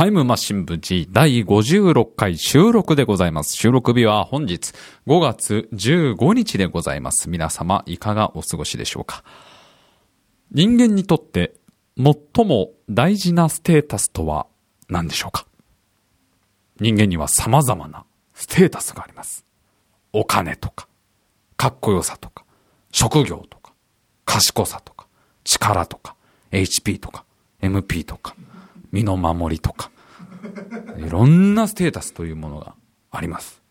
タイムマシン部 G 第56回収録でございます。収録日は本日5月15日でございます。皆様いかがお過ごしでしょうか人間にとって最も大事なステータスとは何でしょうか人間には様々なステータスがあります。お金とか、かっこよさとか、職業とか、賢さとか、力とか、HP とか、MP とか、身の守りとか、いろんなステータスというものがあります。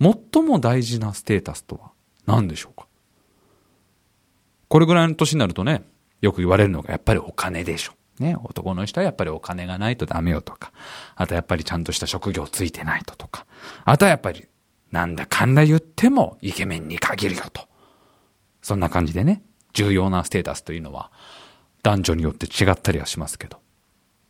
最も大事なステータスとは何でしょうか？これぐらいの年になるとね、よく言われるのがやっぱりお金でしょ。ね、男の人はやっぱりお金がないとダメよとか、あとやっぱりちゃんとした職業ついてないととか、あとはやっぱりなんだかんだ言ってもイケメンに限るよと。そんな感じでね、重要なステータスというのは男女によって違ったりはしますけど、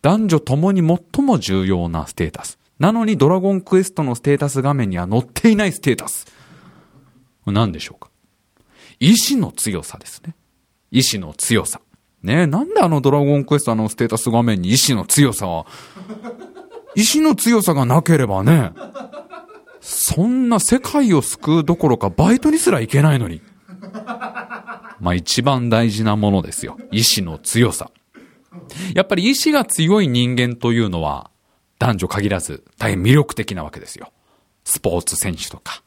男女ともに最も重要なステータス。なのにドラゴンクエストのステータス画面には載っていないステータス。何でしょうか？意志の強さですね。意志の強さ。ねえ、なんであのドラゴンクエストのステータス画面に意志の強さは、意志の強さがなければね、そんな世界を救うどころかバイトにすらいけないのに。まあ一番大事なものですよ。意志の強さ。やっぱり意志が強い人間というのは、男女限らず大変魅力的なわけですよ。スポーツ選手とか、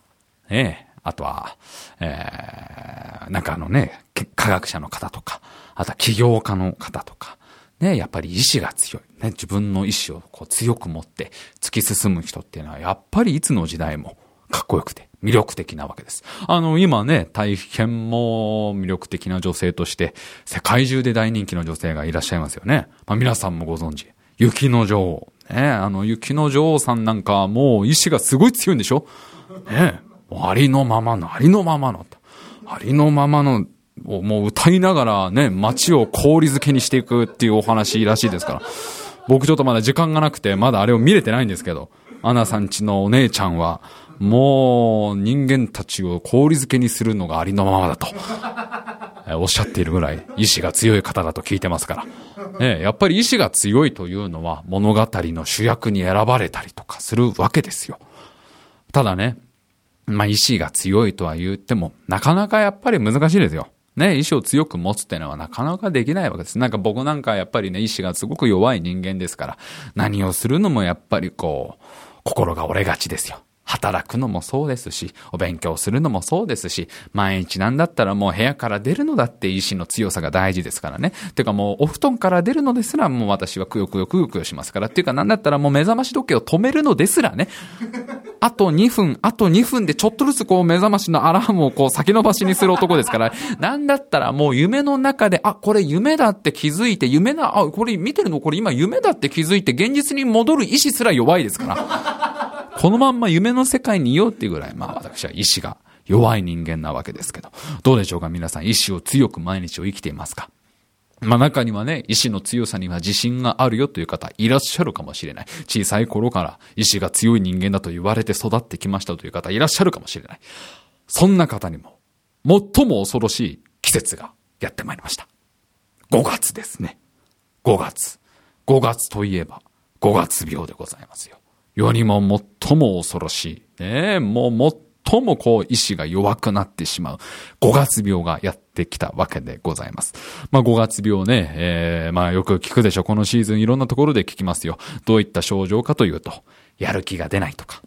ねあとは、えー、なんかあのね、科学者の方とか、あとは起業家の方とか、ね、やっぱり意志が強い。ね、自分の意志をこう強く持って突き進む人っていうのは、やっぱりいつの時代もかっこよくて。魅力的なわけです。あの、今ね、大変も魅力的な女性として、世界中で大人気の女性がいらっしゃいますよね。まあ、皆さんもご存知。雪の女王。ね、あの、雪の女王さんなんかもう意志がすごい強いんでしょ？ね、ありのままの、ありのままの、ありのままの、をもう歌いながらね、街を氷漬けにしていくっていうお話らしいですから。僕ちょっとまだ時間がなくて、まだあれを見れてないんですけど、アナさんちのお姉ちゃんは、もう人間たちを氷漬けにするのがありのままだと、おっしゃっているぐらい意志が強い方だと聞いてますから。ね、やっぱり意志が強いというのは物語の主役に選ばれたりとかするわけですよ。ただね、まあ意志が強いとは言っても、なかなかやっぱり難しいですよ。ね、意志を強く持つってのはなかなかできないわけです。なんか僕なんかやっぱりね、意志がすごく弱い人間ですから、何をするのもやっぱりこう、心が折れがちですよ。働くのもそうですし、お勉強するのもそうですし、毎日なんだったらもう部屋から出るのだって意志の強さが大事ですからね。てかもうお布団から出るのですらもう私はくよくよくよくよしますから。っていうかなんだったらもう目覚まし時計を止めるのですらね。あと2分、あと2分でちょっとずつこう目覚ましのアラームをこう先延ばしにする男ですから、なんだったらもう夢の中で、あ、これ夢だって気づいて、夢な、あ、これ見てるの？これ今夢だって気づいて現実に戻る意志すら弱いですから。このまんま夢の世界にいようっていうぐらい、まあ私は意志が弱い人間なわけですけど、どうでしょうか皆さん意志を強く毎日を生きていますか？まあ中にはね、意志の強さには自信があるよという方いらっしゃるかもしれない。小さい頃から意志が強い人間だと言われて育ってきましたという方いらっしゃるかもしれない。そんな方にも、最も恐ろしい季節がやってまいりました。5月ですね。5月。5月といえば、5月病でございますよ。世にも最も恐ろしい。ねもう最もこう意志が弱くなってしまう5月病がやってきたわけでございます。まあ5月病ね、えー、まあよく聞くでしょ。このシーズンいろんなところで聞きますよ。どういった症状かというと、やる気が出ないとか、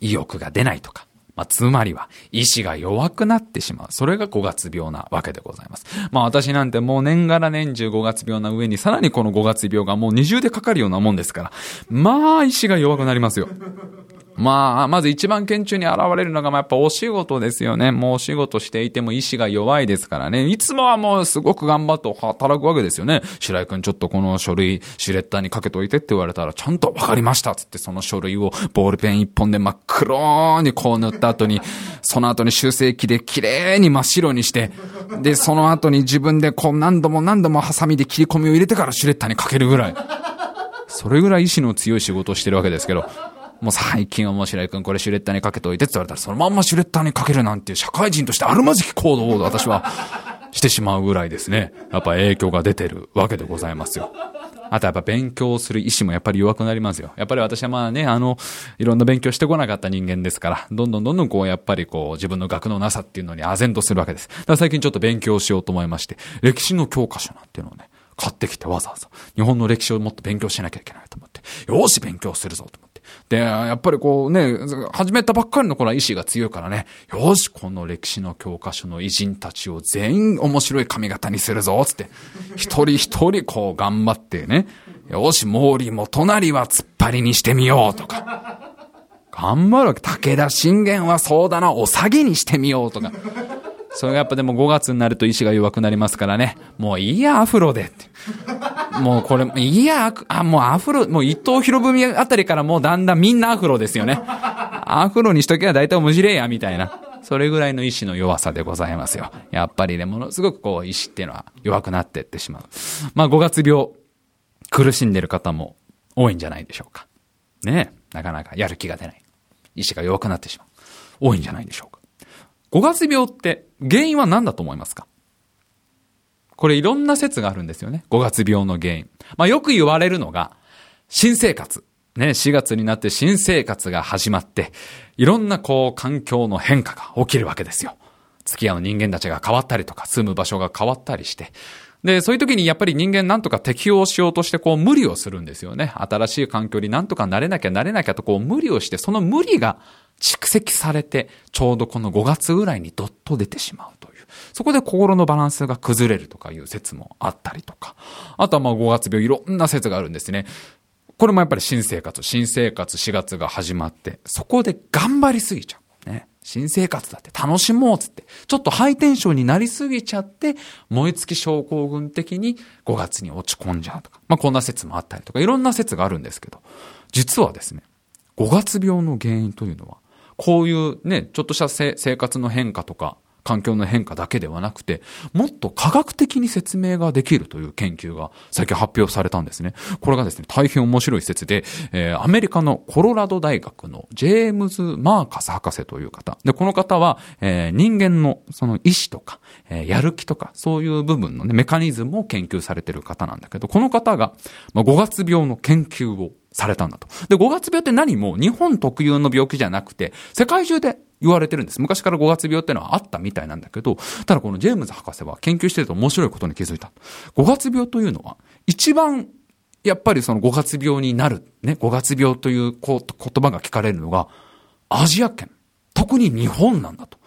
意欲が出ないとか、まあ、つまりは、意志が弱くなってしまう。それが5月病なわけでございます。まあ私なんてもう年がら年中5月病な上に、さらにこの5月病がもう二重でかかるようなもんですから、まあ意志が弱くなりますよ。まあ、まず一番顕著に現れるのが、まあ、やっぱお仕事ですよね。もうお仕事していても意志が弱いですからね。いつもはもうすごく頑張って働くわけですよね。白井くんちょっとこの書類、シュレッダーにかけといてって言われたら、ちゃんとわかりましたつってその書類をボールペン一本で真っ黒にこう塗った後に、その後に修正機で綺麗に真っ白にして、で、その後に自分でこう何度も何度もハサミで切り込みを入れてからシュレッダーにかけるぐらい。それぐらい意志の強い仕事をしてるわけですけど、もう最近面白い君これシュレッダーにかけといてって言われたらそのまんまシュレッダーにかけるなんていう社会人としてあるまじき行動を私はしてしまうぐらいですね。やっぱ影響が出てるわけでございますよ。あとやっぱ勉強する意志もやっぱり弱くなりますよ。やっぱり私はまあね、あの、いろんな勉強してこなかった人間ですから、どんどんどんどんこうやっぱりこう自分の学のなさっていうのに唖然とするわけです。だから最近ちょっと勉強しようと思いまして、歴史の教科書なんていうのをね、買ってきてわざわざ、日本の歴史をもっと勉強しなきゃいけないと思って、よし勉強するぞと思って。で、やっぱりこうね、始めたばっかりの頃は意志が強いからね、よし、この歴史の教科書の偉人たちを全員面白い髪型にするぞ、つって。一人一人こう頑張ってね、よし、毛利元就は突っ張りにしてみようとか。頑張るわけ。武田信玄はそうだな、お下げにしてみようとか。それがやっぱでも5月になると意志が弱くなりますからね。もういいや、アフロでって。もうこれ、いや、あ、もうアフロ、もう伊藤博文あたりからもうだんだんみんなアフロですよね。アフロにしとけば大体面白いや、みたいな。それぐらいの意志の弱さでございますよ。やっぱりね、ものすごくこう、意志っていうのは弱くなっていってしまう。まあ5月病、苦しんでる方も多いんじゃないでしょうか。ねえなかなかやる気が出ない。意志が弱くなってしまう。多いんじゃないでしょうか。5月病って原因は何だと思いますか？これいろんな説があるんですよね。5月病の原因。まあよく言われるのが、新生活。ね、4月になって新生活が始まって、いろんなこう環境の変化が起きるわけですよ。付き合う人間たちが変わったりとか、住む場所が変わったりして。で、そういう時にやっぱり人間なんとか適応しようとしてこう無理をするんですよね。新しい環境になんとか慣れなきゃ慣れなきゃとこう無理をして、その無理が蓄積されて、ちょうどこの5月ぐらいにどっと出てしまう。そこで心のバランスが崩れるとかいう説もあったりとか。あとはまあ5月病いろんな説があるんですね。これもやっぱり新生活、新生活4月が始まって、そこで頑張りすぎちゃう。ね。新生活だって楽しもうつって、ちょっとハイテンションになりすぎちゃって、燃え尽き症候群的に5月に落ち込んじゃうとか。まあこんな説もあったりとか、いろんな説があるんですけど、実はですね、5月病の原因というのは、こういうね、ちょっとした生活の変化とか、環境の変化だけではなくて、もっと科学的に説明ができるという研究が最近発表されたんですね。これがですね、大変面白い説で、えー、アメリカのコロラド大学のジェームズ・マーカス博士という方。で、この方は、えー、人間のその意志とか、えー、やる気とか、そういう部分のね、メカニズムを研究されてる方なんだけど、この方が、まあ、5月病の研究をされたんだと。で、5月病って何も日本特有の病気じゃなくて、世界中で言われてるんです。昔から五月病ってのはあったみたいなんだけど、ただこのジェームズ博士は研究してると面白いことに気づいた。五月病というのは、一番、やっぱりその五月病になる、ね、5月病という言葉が聞かれるのが、アジア圏、特に日本なんだと。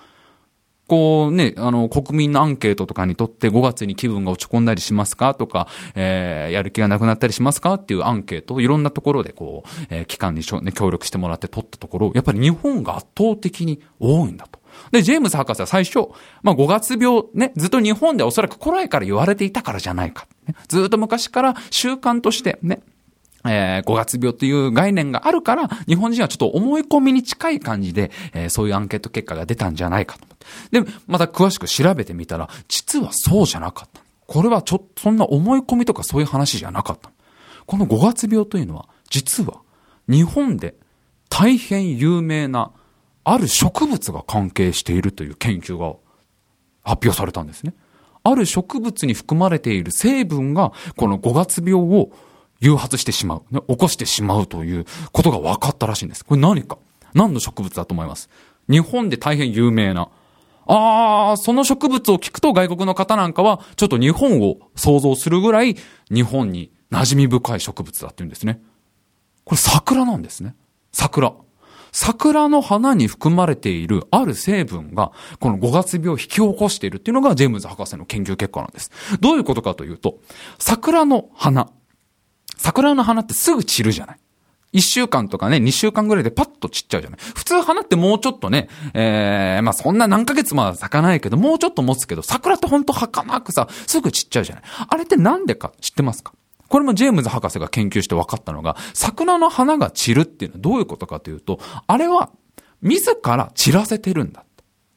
こうね、あの、国民のアンケートとかにとって5月に気分が落ち込んだりしますか？とか、えー、やる気がなくなったりしますか？っていうアンケートをいろんなところでこう、えー、機関にね、協力してもらって取ったところ、やっぱり日本が圧倒的に多いんだと。で、ジェームズ博士は最初、まあ、5月病ね、ずっと日本でおそらく古来から言われていたからじゃないか。ね、ずっと昔から習慣としてね、えー、5月病という概念があるから、日本人はちょっと思い込みに近い感じで、えー、そういうアンケート結果が出たんじゃないかと思って。で、また詳しく調べてみたら、実はそうじゃなかった。これはちょっと、そんな思い込みとかそういう話じゃなかった。この5月病というのは、実は、日本で大変有名な、ある植物が関係しているという研究が発表されたんですね。ある植物に含まれている成分が、この5月病を誘発してしまう、ね、起こしてしまうということが分かったらしいんです。これ何か？何の植物だと思います？日本で大変有名な。ああ、その植物を聞くと外国の方なんかは、ちょっと日本を想像するぐらい、日本に馴染み深い植物だって言うんですね。これ桜なんですね。桜。桜の花に含まれているある成分が、この5月病を引き起こしているっていうのがジェームズ博士の研究結果なんです。どういうことかというと、桜の花、桜の花ってすぐ散るじゃない。一週間とかね、二週間ぐらいでパッと散っちゃうじゃない。普通花ってもうちょっとね、えー、まあそんな何ヶ月も咲かないけど、もうちょっと持つけど、桜ってほんと儚くさ、すぐ散っちゃうじゃない。あれってなんでか知ってますか？これもジェームズ博士が研究して分かったのが、桜の花が散るっていうのはどういうことかというと、あれは自ら散らせてるんだ。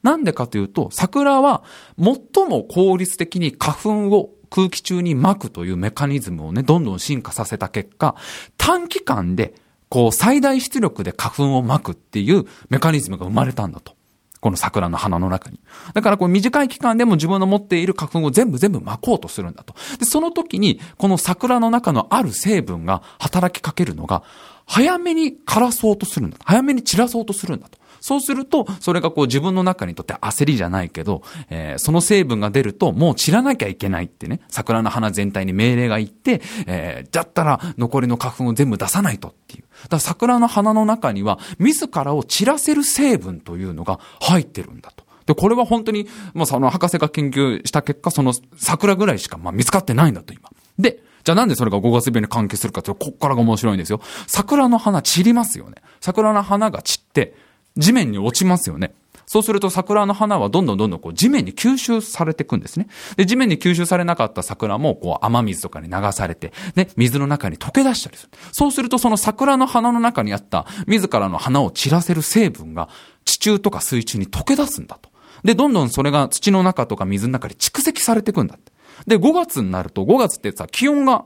なんでかというと、桜は最も効率的に花粉を空気中に巻くというメカニズムをね、どんどん進化させた結果、短期間で、こう、最大出力で花粉を巻くっていうメカニズムが生まれたんだと。この桜の花の中に。だからこう短い期間でも自分の持っている花粉を全部全部巻こうとするんだと。で、その時に、この桜の中のある成分が働きかけるのが、早めに枯らそうとするんだ。早めに散らそうとするんだと。そうすると、それがこう自分の中にとって焦りじゃないけど、えー、その成分が出ると、もう散らなきゃいけないってね、桜の花全体に命令がいって、えー、だったら残りの花粉を全部出さないとっていう。だから桜の花の中には、自らを散らせる成分というのが入ってるんだと。で、これは本当に、まあ、その博士が研究した結果、その桜ぐらいしか、ま、見つかってないんだと、今。で、じゃあなんでそれが5月病に関係するかというと、こっからが面白いんですよ。桜の花散りますよね。桜の花が散って、地面に落ちますよね。そうすると桜の花はどんどんどんどんこう地面に吸収されていくんですね。で、地面に吸収されなかった桜もこう雨水とかに流されて、ね、水の中に溶け出したりする。そうするとその桜の花の中にあった自らの花を散らせる成分が地中とか水中に溶け出すんだと。で、どんどんそれが土の中とか水の中に蓄積されていくんだって。で、5月になると、5月ってさ、気温が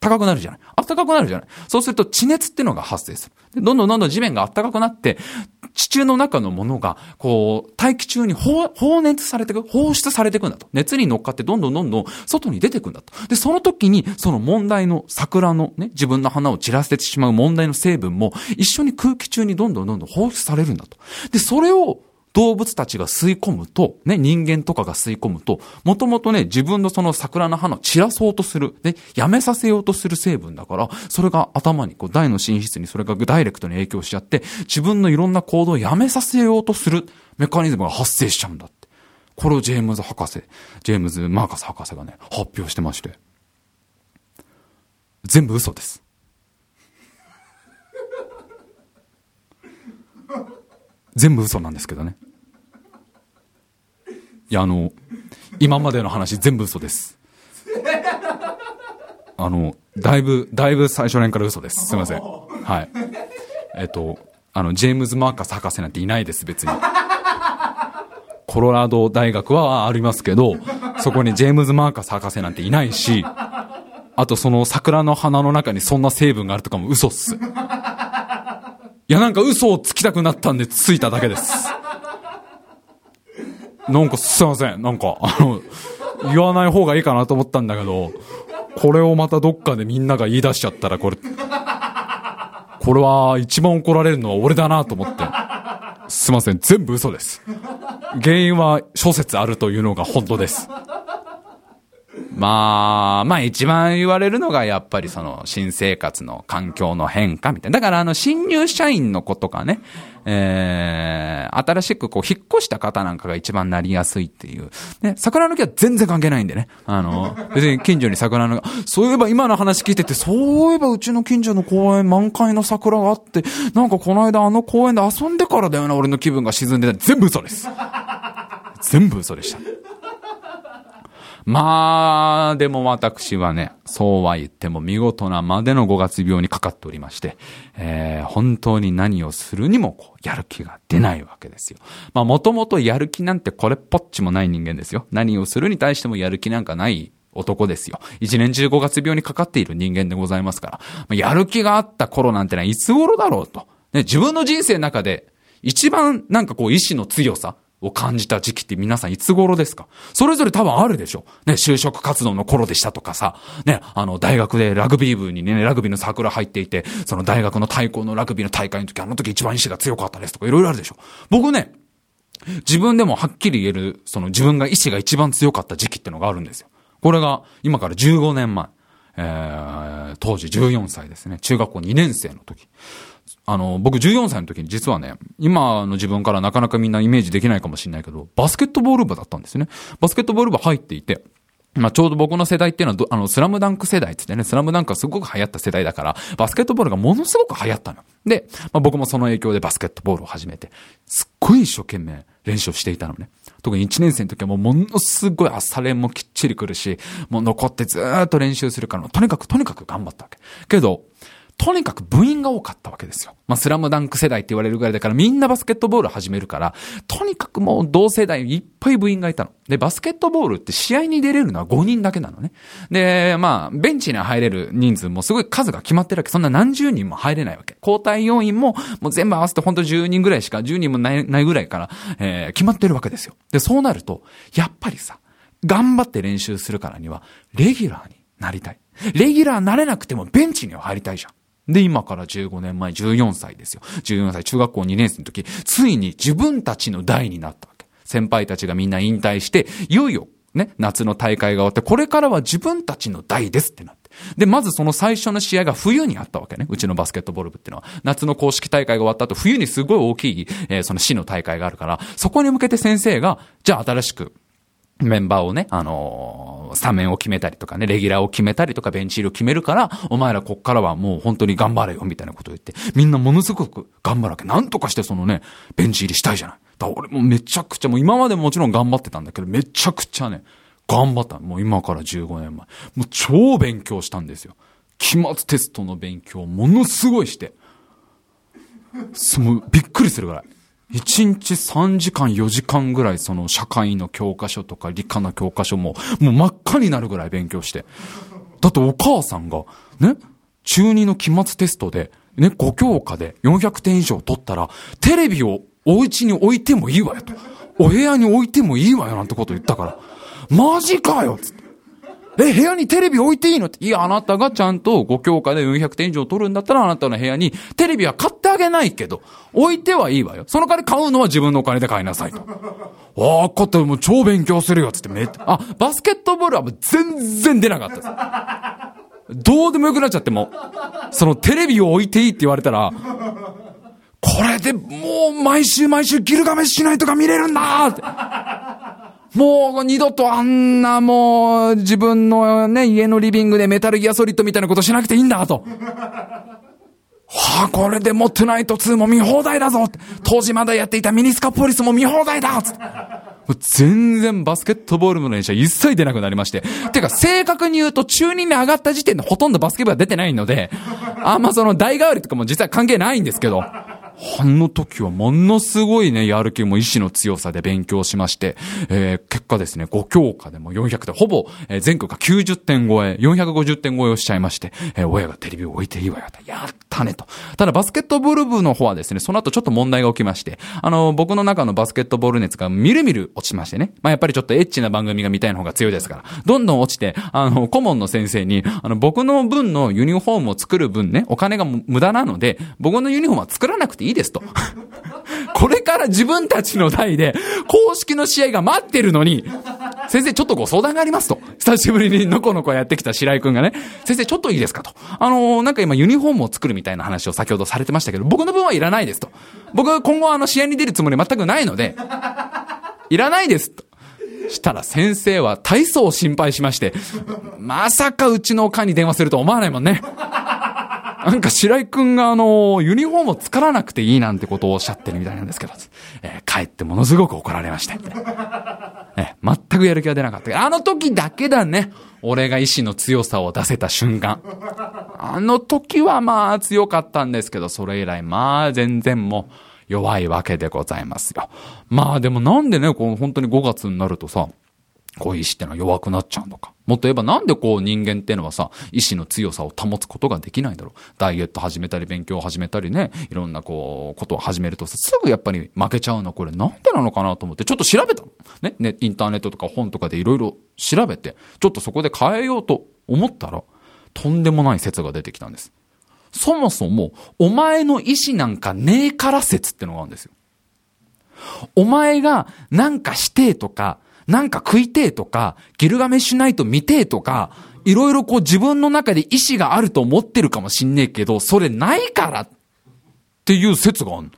高くなるじゃない。暖かくなるじゃない。そうすると地熱っていうのが発生する。どんどんどんどん地面が暖かくなって、地中の中のものが、こう、大気中に放熱されていく、放出されていくんだと。熱に乗っかってどんどんどんどん外に出ていくんだと。で、その時に、その問題の桜のね、自分の花を散らせてしまう問題の成分も、一緒に空気中にどんどんどんどん放出されるんだと。で、それを、動物たちが吸い込むと、ね、人間とかが吸い込むと、もともとね、自分のその桜の花を散らそうとする、ね、やめさせようとする成分だから、それが頭に、こう、大の寝室にそれがダイレクトに影響しちゃって、自分のいろんな行動をやめさせようとするメカニズムが発生しちゃうんだって。これをジェームズ博士、ジェームズ・マーカス博士がね、発表してまして。全部嘘です。全部嘘なんですけどね。いや、あの、今までの話全部嘘です。あの、だいぶ、だいぶ最初年から嘘です。すいません。はい。えっと、あの、ジェームズ・マーカス博士なんていないです、別に。コロラド大学はありますけど、そこにジェームズ・マーカス博士なんていないし、あとその桜の花の中にそんな成分があるとかも嘘っす。いや、なんか嘘をつきたくなったんでついただけです。なんかすいません。なんか、あの、言わない方がいいかなと思ったんだけど、これをまたどっかでみんなが言い出しちゃったら、これ、これは一番怒られるのは俺だなと思って。すいません。全部嘘です。原因は諸説あるというのが本当です。まあ、まあ一番言われるのがやっぱりその新生活の環境の変化みたいな。だからあの新入社員の子とかね、えー、新しくこう引っ越した方なんかが一番なりやすいっていう。ね、桜の木は全然関係ないんでね。あの、別に近所に桜の木、そういえば今の話聞いてて、そういえばうちの近所の公園満開の桜があって、なんかこの間あの公園で遊んでからだよな、俺の気分が沈んでた。全部嘘です。全部嘘でした。まあ、でも私はね、そうは言っても見事なまでの5月病にかかっておりまして、えー、本当に何をするにもこう、やる気が出ないわけですよ。まあ、もともとやる気なんてこれっぽっちもない人間ですよ。何をするに対してもやる気なんかない男ですよ。一年中5月病にかかっている人間でございますから、ま、やる気があった頃なんてのはいつ頃だろうと。ね、自分の人生の中で一番なんかこう意志の強さ、を感じた時期って皆さんいつ頃ですか？それぞれ多分あるでしょね、就職活動の頃でしたとかさ、ね、あの、大学でラグビー部にね、ラグビーのサークル入っていて、その大学の対抗のラグビーの大会の時、あの時一番意志が強かったですとかいろいろあるでしょ僕ね、自分でもはっきり言える、その自分が意志が一番強かった時期ってのがあるんですよ。これが今から15年前。えー、当時14歳ですね。中学校2年生の時。あの、僕14歳の時に実はね、今の自分からなかなかみんなイメージできないかもしれないけど、バスケットボール部だったんですよね。バスケットボール部入っていて、まあ、ちょうど僕の世代っていうのは、あの、スラムダンク世代ってってね、スラムダンクがすごく流行った世代だから、バスケットボールがものすごく流行ったの。で、まあ、僕もその影響でバスケットボールを始めて、すっごい一生懸命練習をしていたのね。特に1年生の時はもうものすごい朝練もきっちり来るし、もう残ってずーっと練習するから、とにかくとにかく頑張ったわけ。けど、とにかく部員が多かったわけですよ。まあ、スラムダンク世代って言われるぐらいだからみんなバスケットボール始めるから、とにかくもう同世代いっぱい部員がいたの。で、バスケットボールって試合に出れるのは5人だけなのね。で、まあ、ベンチに入れる人数もすごい数が決まってるわけ。そんな何十人も入れないわけ。交代要員ももう全部合わせてほんと10人ぐらいしか、10人もないないぐらいから、えー、決まってるわけですよ。で、そうなると、やっぱりさ、頑張って練習するからには、レギュラーになりたい。レギュラーなれなくてもベンチには入りたいじゃん。で、今から15年前、14歳ですよ。14歳、中学校2年生の時、ついに自分たちの代になったわけ。先輩たちがみんな引退して、いよいよ、ね、夏の大会が終わって、これからは自分たちの代ですってなって。で、まずその最初の試合が冬にあったわけね。うちのバスケットボール部っていうのは。夏の公式大会が終わった後、冬にすごい大きい、えー、その市の大会があるから、そこに向けて先生が、じゃあ新しく、メンバーをね、あのー、スタメンを決めたりとかね、レギュラーを決めたりとか、ベンチ入りを決めるから、お前らこっからはもう本当に頑張れよ、みたいなことを言って、みんなものすごく頑張るわけ。なんとかしてそのね、ベンチ入りしたいじゃない。だ俺もめちゃくちゃ、もう今までもちろん頑張ってたんだけど、めちゃくちゃね、頑張った。もう今から15年前。もう超勉強したんですよ。期末テストの勉強ものすごいして。その、びっくりするぐらい。1日3時間4時間ぐらいその社会の教科書とか理科の教科書ももう真っ赤になるぐらい勉強して。だってお母さんがね、中2の期末テストでね、5教科で400点以上取ったらテレビをお家に置いてもいいわよと。お部屋に置いてもいいわよなんてこと言ったから。マジかよつって。え、部屋にテレビ置いていいの？って。いや、あなたがちゃんと5教科で400点以上取るんだったら、あなたの部屋にテレビは買ってあげないけど、置いてはいいわよ。その代わり買うのは自分のお金で買いなさいと。ああ、かってもう超勉強するよ、つってめあ、バスケットボールはもう全然出なかったです。どうでもよくなっちゃっても、そのテレビを置いていいって言われたら、これでもう毎週毎週ギルガメしないとか見れるんだって。もう二度とあんなもう自分のね、家のリビングでメタルギアソリッドみたいなことしなくていいんだと。はあ、これでもトゥナイト2も見放題だぞ当時まだやっていたミニスカポリスも見放題だつ。全然バスケットボールの練習は一切出なくなりまして。てか、正確に言うと中2に上がった時点でほとんどバスケ部は出てないので、あんまその代替わりとかも実は関係ないんですけど、あの時はものすごいね、やる気も意志の強さで勉強しまして、えー、結果ですね、5教科でも400点、ほぼ、えー、全国が90点超え、450点超えをしちゃいまして、えー、親がテレビを置いていいわよ。やったねと。ただバスケットボール部の方はですね、その後ちょっと問題が起きまして、あの、僕の中のバスケットボール熱がみるみる落ちましてね。まあ、やっぱりちょっとエッチな番組が見たいの方が強いですから、どんどん落ちて、あの、顧問の先生に、あの、僕の分のユニフォームを作る分ね、お金が無駄なので、僕のユニフォームは作らなくていいいいですと。これから自分たちの代で、公式の試合が待ってるのに、先生ちょっとご相談がありますと。久しぶりにのこのこやってきた白井くんがね、先生ちょっといいですかと。あのー、なんか今ユニフォームを作るみたいな話を先ほどされてましたけど、僕の分はいらないですと。僕今後あの試合に出るつもり全くないので、いらないですと。したら先生は体操を心配しまして、まさかうちのおかんに電話すると思わないもんね。なんか白井くんがあの、ユニフォームを作らなくていいなんてことをおっしゃってるみたいなんですけど、えー、帰ってものすごく怒られまして。えー、全くやる気が出なかったけど、あの時だけだね。俺が意志の強さを出せた瞬間。あの時はまあ強かったんですけど、それ以来まあ全然もう弱いわけでございますよ。まあでもなんでね、こう本当に5月になるとさ、こういう意志ってのは弱くなっちゃうのか。もっと言えばなんでこう人間ってのはさ、意志の強さを保つことができないんだろう。ダイエット始めたり勉強を始めたりね、いろんなこう、ことを始めるとさ、すぐやっぱり負けちゃうのこれなんでなのかなと思って、ちょっと調べたの。ね、ね、インターネットとか本とかでいろいろ調べて、ちょっとそこで変えようと思ったら、とんでもない説が出てきたんです。そもそも、お前の意志なんかねえから説ってのがあるんですよ。お前がなんかしてとか、なんか食いてえとか、ギルガメしないと見てえとか、いろいろこう自分の中で意志があると思ってるかもしんねえけど、それないからっていう説がある。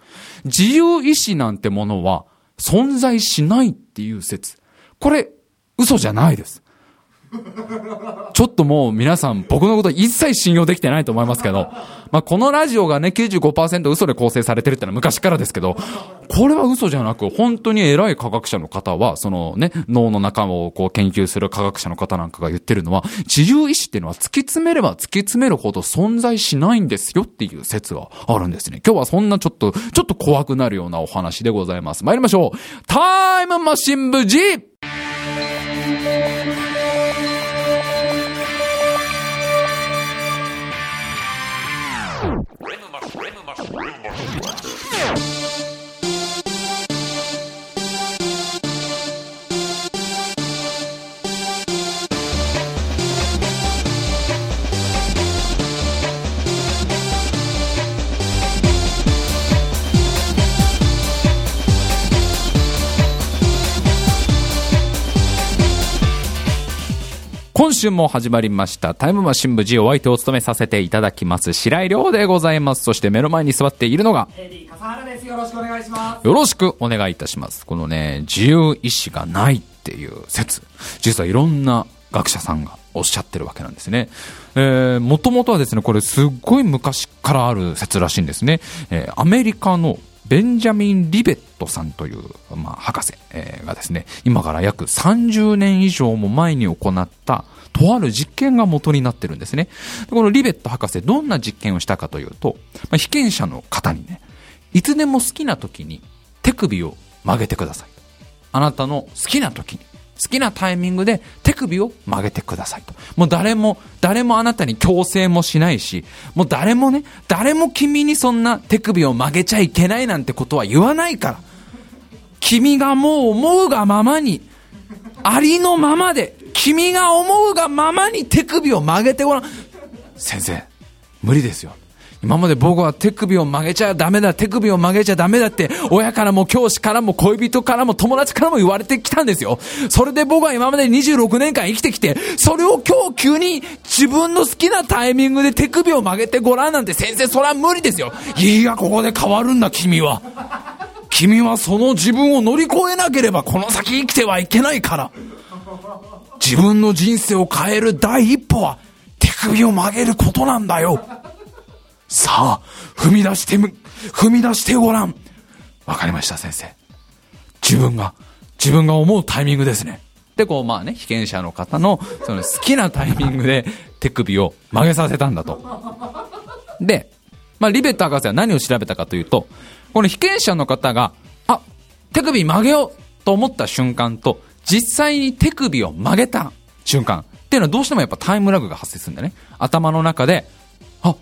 自由意志なんてものは存在しないっていう説。これ、嘘じゃないです。ちょっともう皆さん僕のこと一切信用できてないと思いますけど、まあ、このラジオがね、95%嘘で構成されてるってのは昔からですけど、これは嘘じゃなく、本当に偉い科学者の方は、そのね、脳の中をこう研究する科学者の方なんかが言ってるのは、自由意志っていうのは突き詰めれば突き詰めるほど存在しないんですよっていう説があるんですね。今日はそんなちょっと、ちょっと怖くなるようなお話でございます。参りましょうタイムマシン部 G! Mas... 今週も始まりました。タイムマシン部 G お相手を務めさせていただきます。白井亮でございます。そして目の前に座っているのが AD 笠原です。よろしくお願いします。よろしくお願いいたします。このね自由意志がないっていう説。実はいろんな学者さんがおっしゃってるわけなんですね。えー、もともとはですね、これすっごい昔からある説らしいんですね。えー、アメリカのベンジャミン・リベットさんという、まあ、博士、えー、がですね、今から約30年以上も前に行ったとある実験が元になってるんですね。このリベット博士、どんな実験をしたかというと、まあ、被験者の方にね、いつでも好きな時に手首を曲げてください。あなたの好きな時に好きなタイミングで手首を曲げてくださいと。もう誰も、誰もあなたに強制もしないし、もう誰もね、誰も君にそんな手首を曲げちゃいけないなんてことは言わないから。君がもう思うがままに、ありのままで、君が思うがままに手首を曲げてごらん。先生、無理ですよ。今まで僕は手首を曲げちゃダメだ、手首を曲げちゃダメだって、親からも教師からも恋人からも友達からも言われてきたんですよ。それで僕は今まで26年間生きてきて、それを今日急に自分の好きなタイミングで手首を曲げてごらんなんて先生それは無理ですよ。いや、ここで変わるんだ君は。君はその自分を乗り越えなければこの先生きてはいけないから。自分の人生を変える第一歩は手首を曲げることなんだよ。さあ、踏み出してみ、踏み出してごらん。わかりました、先生。自分が、自分が思うタイミングですね。で、こう、まあね、被験者の方の、その好きなタイミングで手首を曲げさせたんだと。で、まあ、リベット博士は何を調べたかというと、この被験者の方が、あ、手首曲げようと思った瞬間と、実際に手首を曲げた瞬間っていうのはどうしてもやっぱタイムラグが発生するんだね。頭の中で、あ、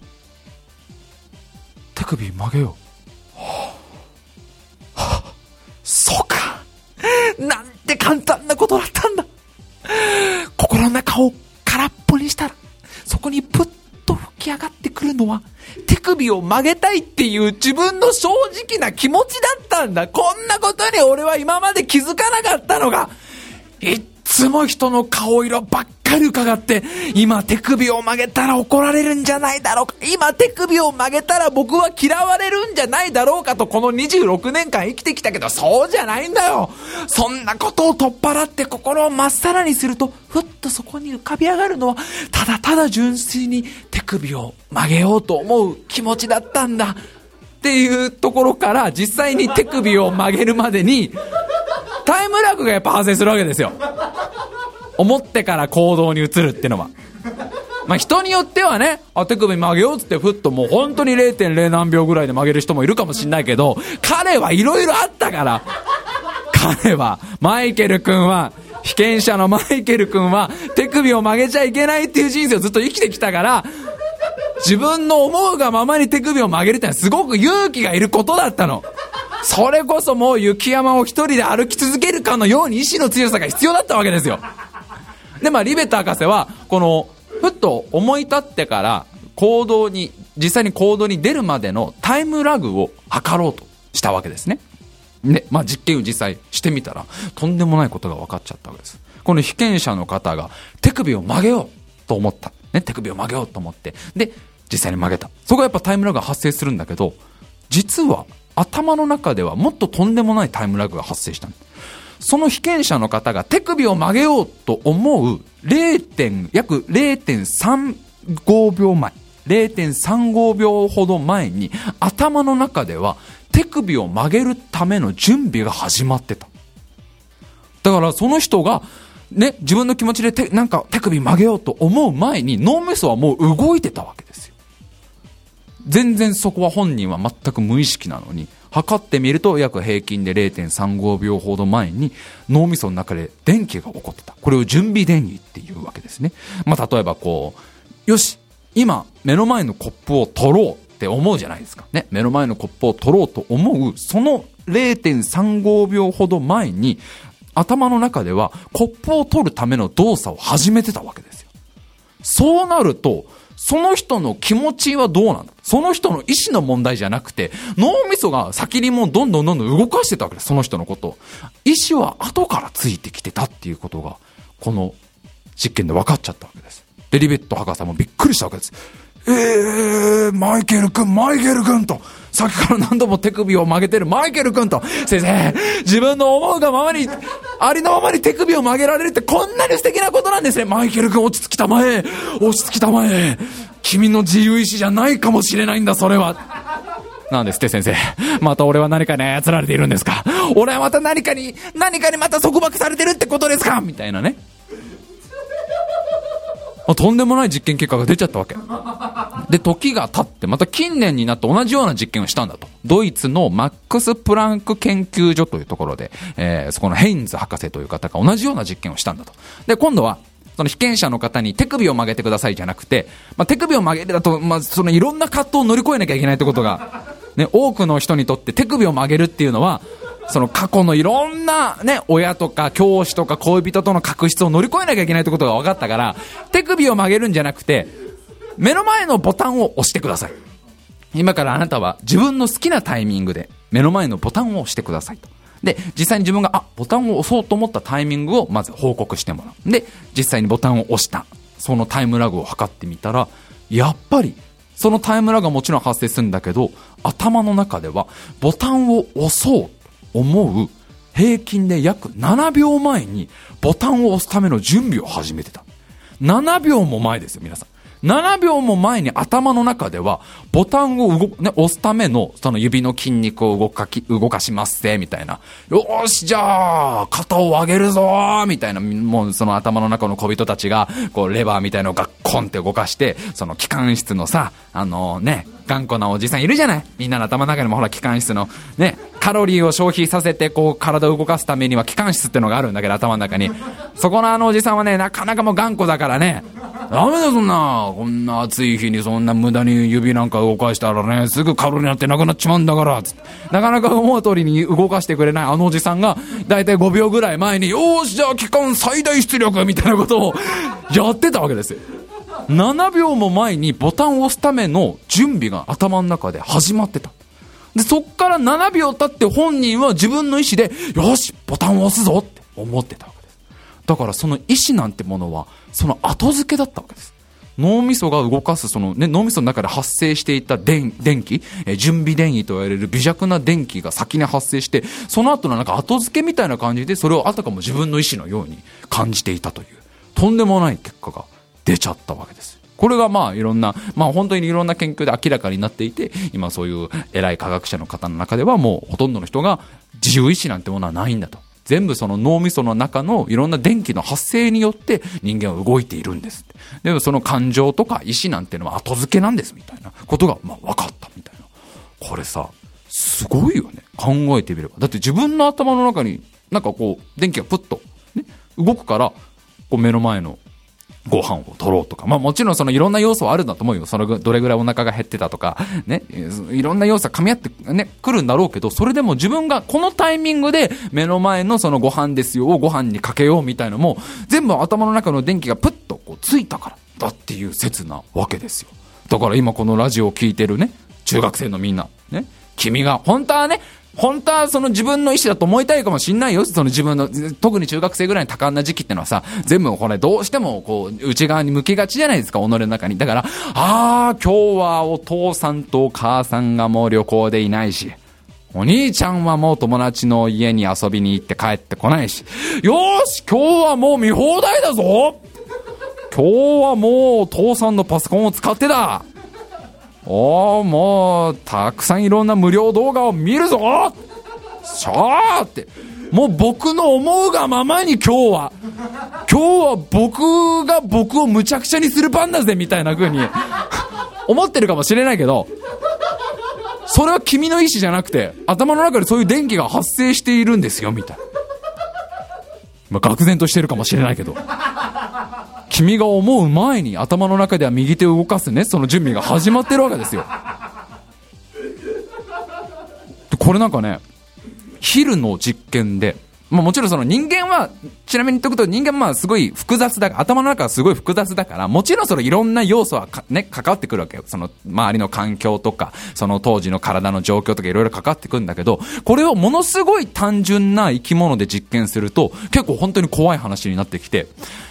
手首曲げよう。はあ、はあ、そうか。なんて簡単なことだったんだ。心の中を空っぽにしたら、そこにプッと吹き上がってくるのは、手首を曲げたいっていう自分の正直な気持ちだったんだ。こんなことに俺は今まで気づかなかったのが、いっつも人の顔色ばっかり伺って、今手首を曲げたら怒られるんじゃないだろうか。今手首を曲げたら僕は嫌われるんじゃないだろうかと、この26年間生きてきたけど、そうじゃないんだよ。そんなことを取っ払って心をまっさらにすると、ふっとそこに浮かび上がるのは、ただただ純粋に手首を曲げようと思う気持ちだったんだ。っていうところから実際に手首を曲げるまでにタイムラグがやっぱ発生するわけですよ。思ってから行動に移るっていうのは。まあ人によってはね、あ、手首曲げようっつってふっともう本当に0.0何秒ぐらいで曲げる人もいるかもしんないけど、彼はいろいろあったから。彼は、マイケル君は、被験者のマイケル君は、手首を曲げちゃいけないっていう人生をずっと生きてきたから、自分の思うがままに手首を曲げるってのはすごく勇気がいることだったの。それこそもう雪山を一人で歩き続けるかのように意志の強さが必要だったわけですよ。で、まあ、リベット博士は、この、ふっと思い立ってから行動に、実際に行動に出るまでのタイムラグを測ろうとしたわけですね。で、まあ、実験を実際してみたら、とんでもないことが分かっちゃったわけです。この被験者の方が手首を曲げようと思った。ね、手首を曲げようと思って。で、実際に曲げた。そこはやっぱタイムラグが発生するんだけど、実は頭の中ではもっととんでもないタイムラグが発生したその被験者の方が手首を曲げようと思う0点、約0.35秒前、0.35秒ほど前に頭の中では手首を曲げるための準備が始まってた。だからその人がね、自分の気持ちで手、なんか手首曲げようと思う前に脳みそはもう動いてたわけですよ。全然そこは本人は全く無意識なのに、測ってみると約平均で0.35秒ほど前に脳みその中で電気が起こってた。これを準備電位っていうわけですね。まあ、例えばこう、よし、今目の前のコップを取ろうって思うじゃないですか。ね。目の前のコップを取ろうと思う、その0.35秒ほど前に頭の中ではコップを取るための動作を始めてたわけですよ。そうなると、その人の気持ちはどうなんだ？その人の意思の問題じゃなくて、脳みそが先にもうどんどんどんどん動かしてたわけです、その人のことを。意思は後からついてきてたっていうことが、この実験で分かっちゃったわけです。デリベット博士もびっくりしたわけです。えー、マイケル君、マイケル君と、さっきから何度も手首を曲げてるマイケル君と、先生、自分の思うがままに、ありのままに手首を曲げられるってこんなに素敵なことなんですね。マイケル君落ち着きたまえ、落ち着きたまえ。君の自由意志じゃないかもしれないんだ、それは。なんですって先生。また俺は何かに操られているんですか俺はまた何かに、何かにまた束縛されてるってことですかみたいなね。とんでもない実験結果が出ちゃったわけ。で、時が経って、また近年になって同じような実験をしたんだと。ドイツのマックス・プランク研究所というところで、えー、そこのヘインズ博士という方が同じような実験をしたんだと。で、今度は、その被験者の方に手首を曲げてくださいじゃなくて、まあ、手首を曲げるだと、まあ、そのいろんな葛藤を乗り越えなきゃいけないってことが、ね、多くの人にとって手首を曲げるっていうのは、その過去のいろんなね、親とか教師とか恋人との確執を乗り越えなきゃいけないってことが分かったから、手首を曲げるんじゃなくて、目の前のボタンを押してください。今からあなたは自分の好きなタイミングで目の前のボタンを押してくださいと。で、実際に自分が、あ、ボタンを押そうと思ったタイミングをまず報告してもらう。で、実際にボタンを押した。そのタイムラグを測ってみたら、やっぱり、そのタイムラグはもちろん発生するんだけど、頭の中では、ボタンを押そう思う平均で約7秒前にボタンを押すための準備を始めてた。7秒も前ですよ、皆さん。7秒も前に頭の中では、ボタンを動、ね、押すための、その指の筋肉を動かき、動かしますぜ、みたいな。よーし、じゃあ、肩を上げるぞみたいな、もうその頭の中の小人たちが、こう、レバーみたいのをガッコンって動かして、その機関室のさ、あのね、頑固なおじさんいるじゃないみんなの頭の中にもほら、機関室の、ね、カロリーを消費させて、こう、体を動かすためには機関室ってのがあるんだけど、頭の中に。そこのあのおじさんはね、なかなかもう頑固だからね、ダメだそんな。こんな暑い日にそんな無駄に指なんか動かしたらね、すぐカロリーになってなくなっちまうんだから、つって。なかなか思う通りに動かしてくれないあのおじさんが、だいたい5秒ぐらい前に、よーし、じゃあ期間最大出力みたいなことをやってたわけですよ。7秒も前にボタンを押すための準備が頭の中で始まってた。で、そっから7秒経って本人は自分の意思で、よし、ボタンを押すぞって思ってたわけです。だからその意思なんてものは、その後付けだったわけです。脳みそが動かす、そのね、脳みその中で発生していた電電気、え準備電位と言われる微弱な電気が先に発生して、その後のなんか後付けみたいな感じで、それをあたかも自分の意思のように感じていたという、とんでもない結果が出ちゃったわけです。これがまあいろんな、まあ本当にいろんな研究で明らかになっていて、今そういう偉い科学者の方の中ではもうほとんどの人が自由意志なんてものはないんだと。全部その脳みその中のいろんな電気の発生によって人間は動いているんです。でもその感情とか意志なんてのは後付けなんですみたいなことがまあ分かったみたいな。これさ、すごいよね。考えてみれば。だって自分の頭の中になんかこう電気がプッと、ね、動くから、こう目の前のご飯を取ろうとか。まあもちろんそのいろんな要素はあるんだと思うよ。そのどれぐらいお腹が減ってたとか、ね。いろんな要素が噛み合ってね、来るんだろうけど、それでも自分がこのタイミングで目の前のそのご飯ですよをご飯にかけようみたいのも、全部頭の中の電気がプッとこうついたからだっていう説なわけですよ。だから今このラジオを聴いてるね、中学生のみんな、ね。君が、本当はね、本当はその自分の意思だと思いたいかもしんないよ。その自分の、特に中学生ぐらいの多感な時期ってのはさ、全部これどうしてもこう、内側に向きがちじゃないですか、己の中に。だから、ああ、今日はお父さんとお母さんがもう旅行でいないし、お兄ちゃんはもう友達の家に遊びに行って帰ってこないし。よーし今日はもう見放題だぞ今日はもうお父さんのパソコンを使ってだおーもうたくさんいろんな無料動画を見るぞ。しゃーってもう僕の思うがままに今日は今日は僕が僕をむちゃくちゃにする番だぜみたいな風に 思ってるかもしれないけどそれは君の意思じゃなくて頭の中でそういう電気が発生しているんですよみたいな。まあ、愕然としてるかもしれないけど。君が思う前に頭の中では右手を動かすねその準備が始まってるわけですよこれなんかね昼の実験でまあ、もちろんその人間は、ちなみに言っとくと人間まあすごい複雑だ、頭の中はすごい複雑だから、もちろんそのいろんな要素はね、関わってくるわけよ。その周りの環境とか、その当時の体の状況とかいろいろ関わってくるんだけど、これをものすごい単純な生き物で実験すると、結構本当に怖い話になってきて、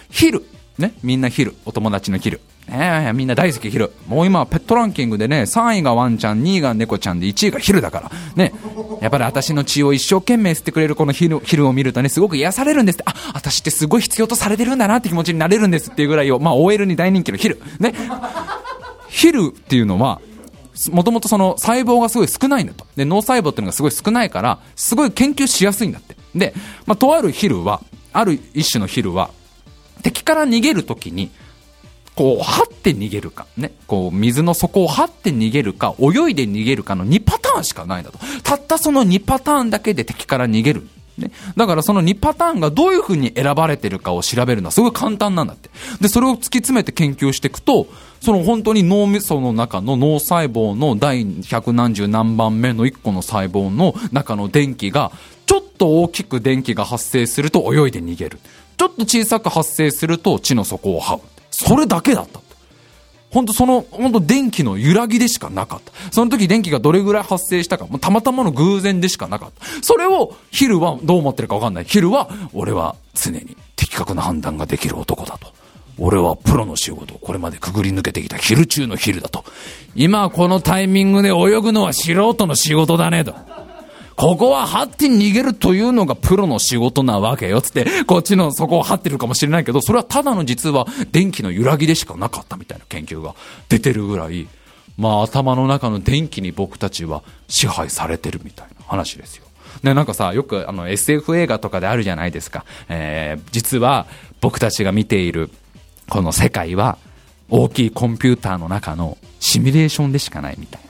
昼、ね、みんな昼、お友達の昼。ええみんな大好き昼。もう今はペットランキングでね、3位がワンちゃん、2位が猫ちゃんで1位が昼だから。ね。やっぱり私の血を一生懸命吸ってくれるこの昼昼を見るとね、すごく癒されるんですって。あ、私ってすごい必要とされてるんだなって気持ちになれるんですっていうぐらいを、まあ OL に大人気の昼。ね。昼っていうのは、もともとその細胞がすごい少ないんだと。で、脳細胞っていうのがすごい少ないから、すごい研究しやすいんだって。で、まあ、とある昼は、ある一種の昼は、敵から逃げるときに、こう、張って逃げるか、ね、こう、水の底を張って逃げるか、泳いで逃げるかの2パターンしかないんだと。たったその2パターンだけで敵から逃げる。ね。だからその2パターンがどういう風に選ばれてるかを調べるのはすごい簡単なんだって。で、それを突き詰めて研究していくと、その本当に脳みその中の脳細胞の第百何十何番目の1個の細胞の中の電気が、ちょっと大きく電気が発生すると泳いで逃げる。ちょっと小さく発生すると地の底を這う。それだけだった。本当その、本当電気の揺らぎでしかなかった。その時電気がどれぐらい発生したか、もうたまたまの偶然でしかなかった。それを、ヒルはどう思ってるかわかんない。ヒルは、俺は常に的確な判断ができる男だと。俺はプロの仕事をこれまでくぐり抜けてきたヒル中のヒルだと。今このタイミングで泳ぐのは素人の仕事だねと。ここは張って逃げるというのがプロの仕事なわけよ、つって、こっちのそこを張ってるかもしれないけど、それはただの実は電気の揺らぎでしかなかったみたいな研究が出てるぐらい、まあ頭の中の電気に僕たちは支配されてるみたいな話ですよ。で、なんかさ、よくあの SF 映画とかであるじゃないですか。えー、実は僕たちが見ているこの世界は大きいコンピューターの中のシミュレーションでしかないみたいな。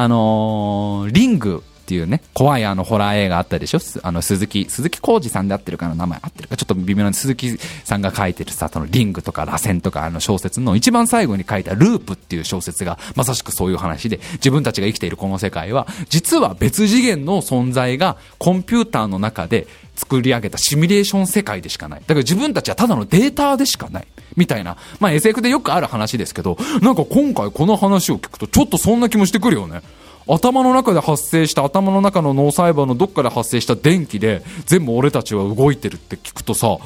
あのー、リングっていうね、怖いあのホラー映画あったでしょ？あの鈴木、鈴木浩二さんで合ってるかな？名前合ってるか？ちょっと微妙な鈴木さんが書いてるさ、そのリングとか螺旋とかあの小説の一番最後に書いたループっていう小説がまさしくそういう話で、自分たちが生きているこの世界は、実は別次元の存在がコンピューターの中で作り上げたシミュレーション世界でしかない。だから自分たちはただのデータでしかない。みたいな。まあ SF でよくある話ですけど、なんか今回この話を聞くとちょっとそんな気もしてくるよね。頭の中で発生した頭の中の脳細胞のどっかで発生した電気で全部俺たちは動いてるって聞くとさ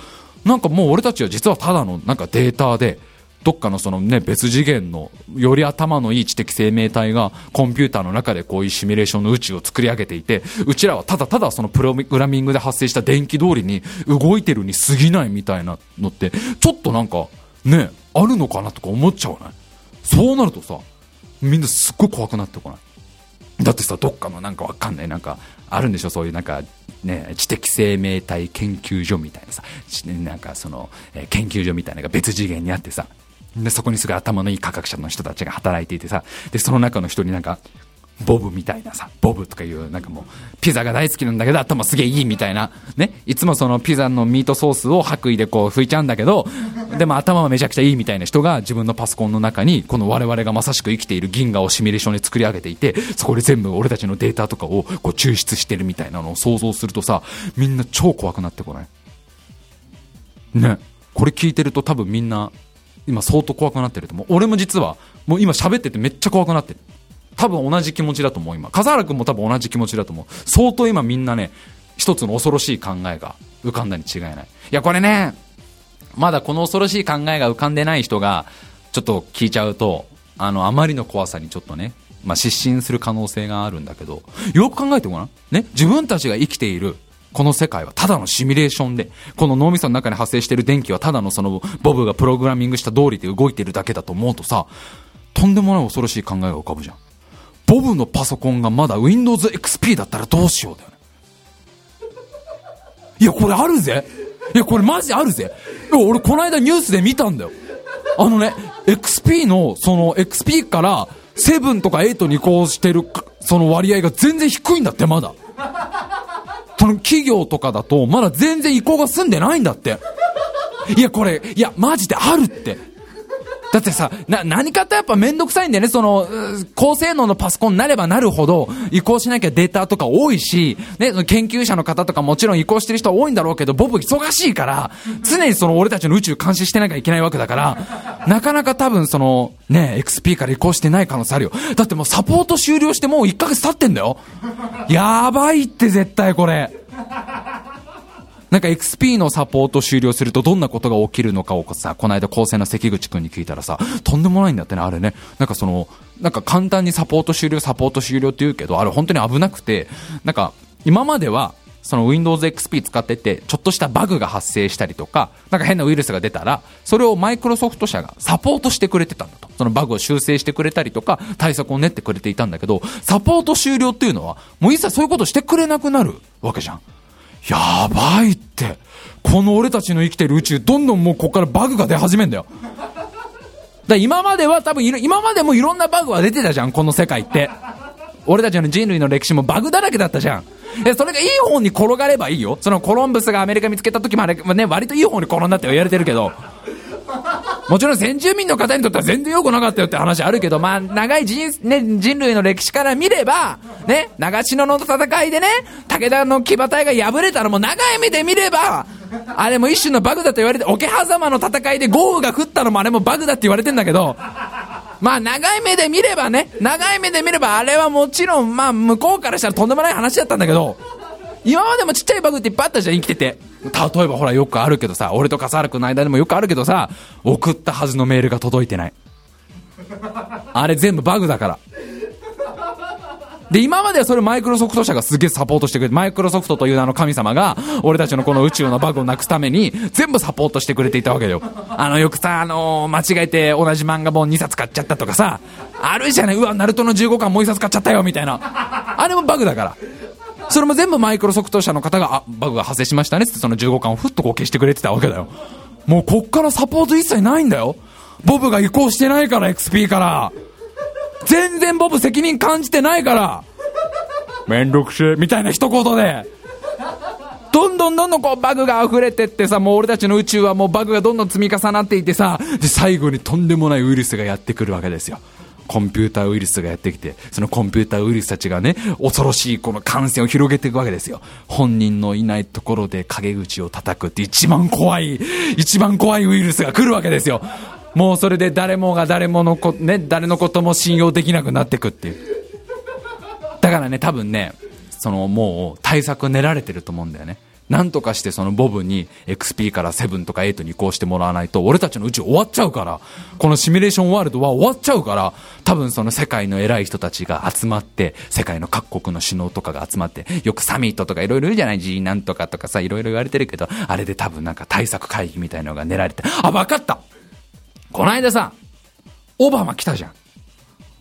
なんかもう俺たちは実はただのなんかデータでどっかのそのね別次元のより頭のいい知的生命体がコンピューターの中でこういうシミュレーションの宇宙を作り上げていてうちらはただただそのプログラミングで発生した電気通りに動いてるに過ぎないみたいなのってちょっとなんかねあるのかなとか思っちゃわない？そうなるとさみんなすっごい怖くなってこない？だってさ、どっかのなんかわかんない、なんか、あるんでしょ、そういうなんか、ね、知的生命体研究所みたいなさ、なんかその、え研究所みたいなのが別次元にあってさ、で、そこにすごい頭のいい科学者の人たちが働いていてさ、で、その中の人になんか、ボブみたいなさ、ボブとかいう、なんかもう、ピザが大好きなんだけど頭すげえいいみたいな、ね、いつもそのピザのミートソースを白衣でこう拭いちゃうんだけど、でも頭はめちゃくちゃいいみたいな人が自分のパソコンの中に、この我々がまさしく生きている銀河をシミュレーションで作り上げていて、そこで全部俺たちのデータとかをこう抽出してるみたいなのを想像するとさ、みんな超怖くなってこない？ね、これ聞いてると多分みんな、今相当怖くなってると思う。俺も実は、もう今喋っててめっちゃ怖くなってる。多分同じ気持ちだと思う今笠原君も多分同じ気持ちだと思う相当今みんなね一つの恐ろしい考えが浮かんだに違いないいやこれねまだこの恐ろしい考えが浮かんでない人がちょっと聞いちゃうとあのあまりの怖さにちょっとねまあ、失神する可能性があるんだけど、よく考えてごらん。ね、自分たちが生きている、この世界はただのシミュレーションで、この脳みその中に発生している電気はただのその、ボブがプログラミングした通りで動いているだけだと思うとさ、とんでもない恐ろしい考えが浮かぶじゃん。ボブのパソコンがまだ Windows XP だったらどうしようだよね。いや、これあるぜ。いや、これマジあるぜ。いや、俺この間ニュースで見たんだよ。あのね、XP の、その XP から7とか8に移行してる、その割合が全然低いんだって、まだ。その企業とかだと、まだ全然移行が済んでないんだって。いや、これ、いや、マジであるって。だってさ、な、何かとやっぱめんどくさいんだよね。その、高性能のパソコンになればなるほど、移行しなきゃデータとか多いし、ね、研究者の方とかもちろん移行してる人多いんだろうけど、ボブ忙しいから、常にその俺たちの宇宙監視してなきゃいけないわけだから、なかなか多分その、ね、XP から移行してない可能性あるよ。だってもうサポート終了してもう1ヶ月経ってんだよ。やばいって絶対これ。なんか XP のサポート終了するとどんなことが起きるのかをさ、この間高専の関口くんに聞いたらさ、とんでもないんだってね、あれね。なんかその、なんか簡単にサポート終了、サポート終了って言うけど、あれ本当に危なくて、なんか今までは、その Windows XP 使ってて、ちょっとしたバグが発生したりとか、なんか変なウイルスが出たら、それをマイクロソフト社がサポートしてくれてたんだと。そのバグを修正してくれたりとか、対策を練ってくれていたんだけど、サポート終了っていうのは、もう一切そういうことしてくれなくなるわけじゃん。やばいって。この俺たちの生きてる宇宙、どんどんもうこっからバグが出始めんだよ。だ今までは多分今までもいろんなバグは出てたじゃん、この世界って。俺たちの人類の歴史もバグだらけだったじゃん。え、それがいい方に転がればいいよ。そのコロンブスがアメリカ見つけた時もあれ、ね、割といい方に転んだって言われてるけど。もちろん先住民の方にとっては全然良くなかったよって話あるけど、まあ、長い人,、ね、人類の歴史から見れば、ね、長篠の戦いでね、武田の騎馬隊が敗れたらもう長い目で見れば、あれも一種のバグだと言われて、桶狭間の戦いで豪雨が降ったのもあれもバグだって言われてんだけど、まあ長い目で見ればね、長い目で見ればあれはもちろん、まあ向こうからしたらとんでもない話だったんだけど、今までもちっちゃいバグっていっぱいあったじゃん、生きてて。例えばほらよくあるけどさ、俺と笠原君の間でもよくあるけどさ、送ったはずのメールが届いてない。あれ全部バグだから。で、今まではそれマイクロソフト社がすげえサポートしてくれて、マイクロソフトという名の神様が、俺たちのこの宇宙のバグをなくすために、全部サポートしてくれていたわけよ。あの、よくさ、あのー、間違えて同じ漫画本2冊買っちゃったとかさ、あるじゃない、うわ、ナルトの15巻もう1冊買っちゃったよ、みたいな。あれもバグだから。それも全部マイクロソフト社の方が、あ、バグが発生しましたねってその15巻をふっとこう消してくれてたわけだよ。もうこっからサポート一切ないんだよ。ボブが移行してないから、XP から。全然ボブ責任感じてないから。めんどくせえ、みたいな一言で。どんどんどんどんこうバグが溢れてってさ、もう俺たちの宇宙はもうバグがどんどん積み重なっていてさ、で、最後にとんでもないウイルスがやってくるわけですよ。コンピューターウイルスがやってきて、そのコンピューターウイルスたちがね、恐ろしいこの感染を広げていくわけですよ。本人のいないところで陰口を叩くって一番怖い、一番怖いウイルスが来るわけですよ。もうそれで誰もが誰ものこ、ね、誰のことも信用できなくなっていくっていう。だからね、多分ね、そのもう対策練られてると思うんだよね。なんとかしてそのボブに XP から7とか8に移行してもらわないと、俺たちの宇宙終わっちゃうから、このシミュレーションワールドは終わっちゃうから、多分その世界の偉い人たちが集まって、世界の各国の首脳とかが集まって、よくサミットとかいろいろ言うじゃない ?G なんとかとかさ、いろいろ言われてるけど、あれで多分なんか対策会議みたいなのが練られて、あ、わかったこの間さ、オバマ来たじゃん。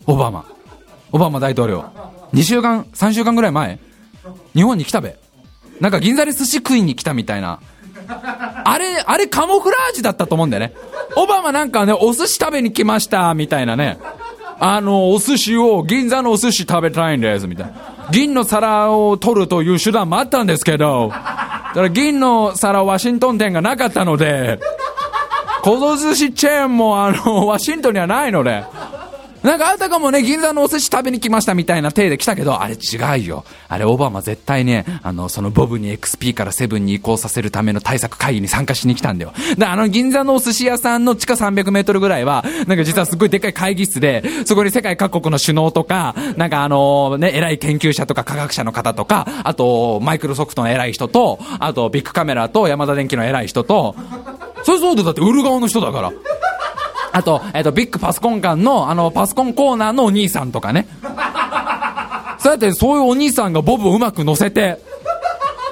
オバマ。オバマ大統領。2週間、3週間ぐらい前日本に来たべ。なんか銀座で寿司食いに来たみたいな。あれ、あれカモフラージュだったと思うんだよね。オバマなんかね、お寿司食べに来ました、みたいなね。あの、お寿司を、銀座のお寿司食べたいんです、みたいな。銀の皿を取るという手段もあったんですけど、だから銀の皿ワシントン店がなかったので、小僧寿司チェーンもあの、ワシントンにはないので、なんかあたかもね、銀座のお寿司食べに来ましたみたいな体で来たけど、あれ違うよ。あれオバマ絶対ね、あの、そのボブに XP から7に移行させるための対策会議に参加しに来たんだよ。で、あの銀座のお寿司屋さんの地下300メートルぐらいは、なんか実はすごいでっかい会議室で、そこに世界各国の首脳とか、なんかあのね、偉い研究者とか科学者の方とか、あと、マイクロソフトの偉い人と、あと、ビッグカメラと山田電機の偉い人と、それそうでだって売る側の人だから。あと、えっ、と、ビッグパソコン館の、あの、パソコンコーナーのお兄さんとかね。そうやって、そういうお兄さんがボブをうまく乗せて、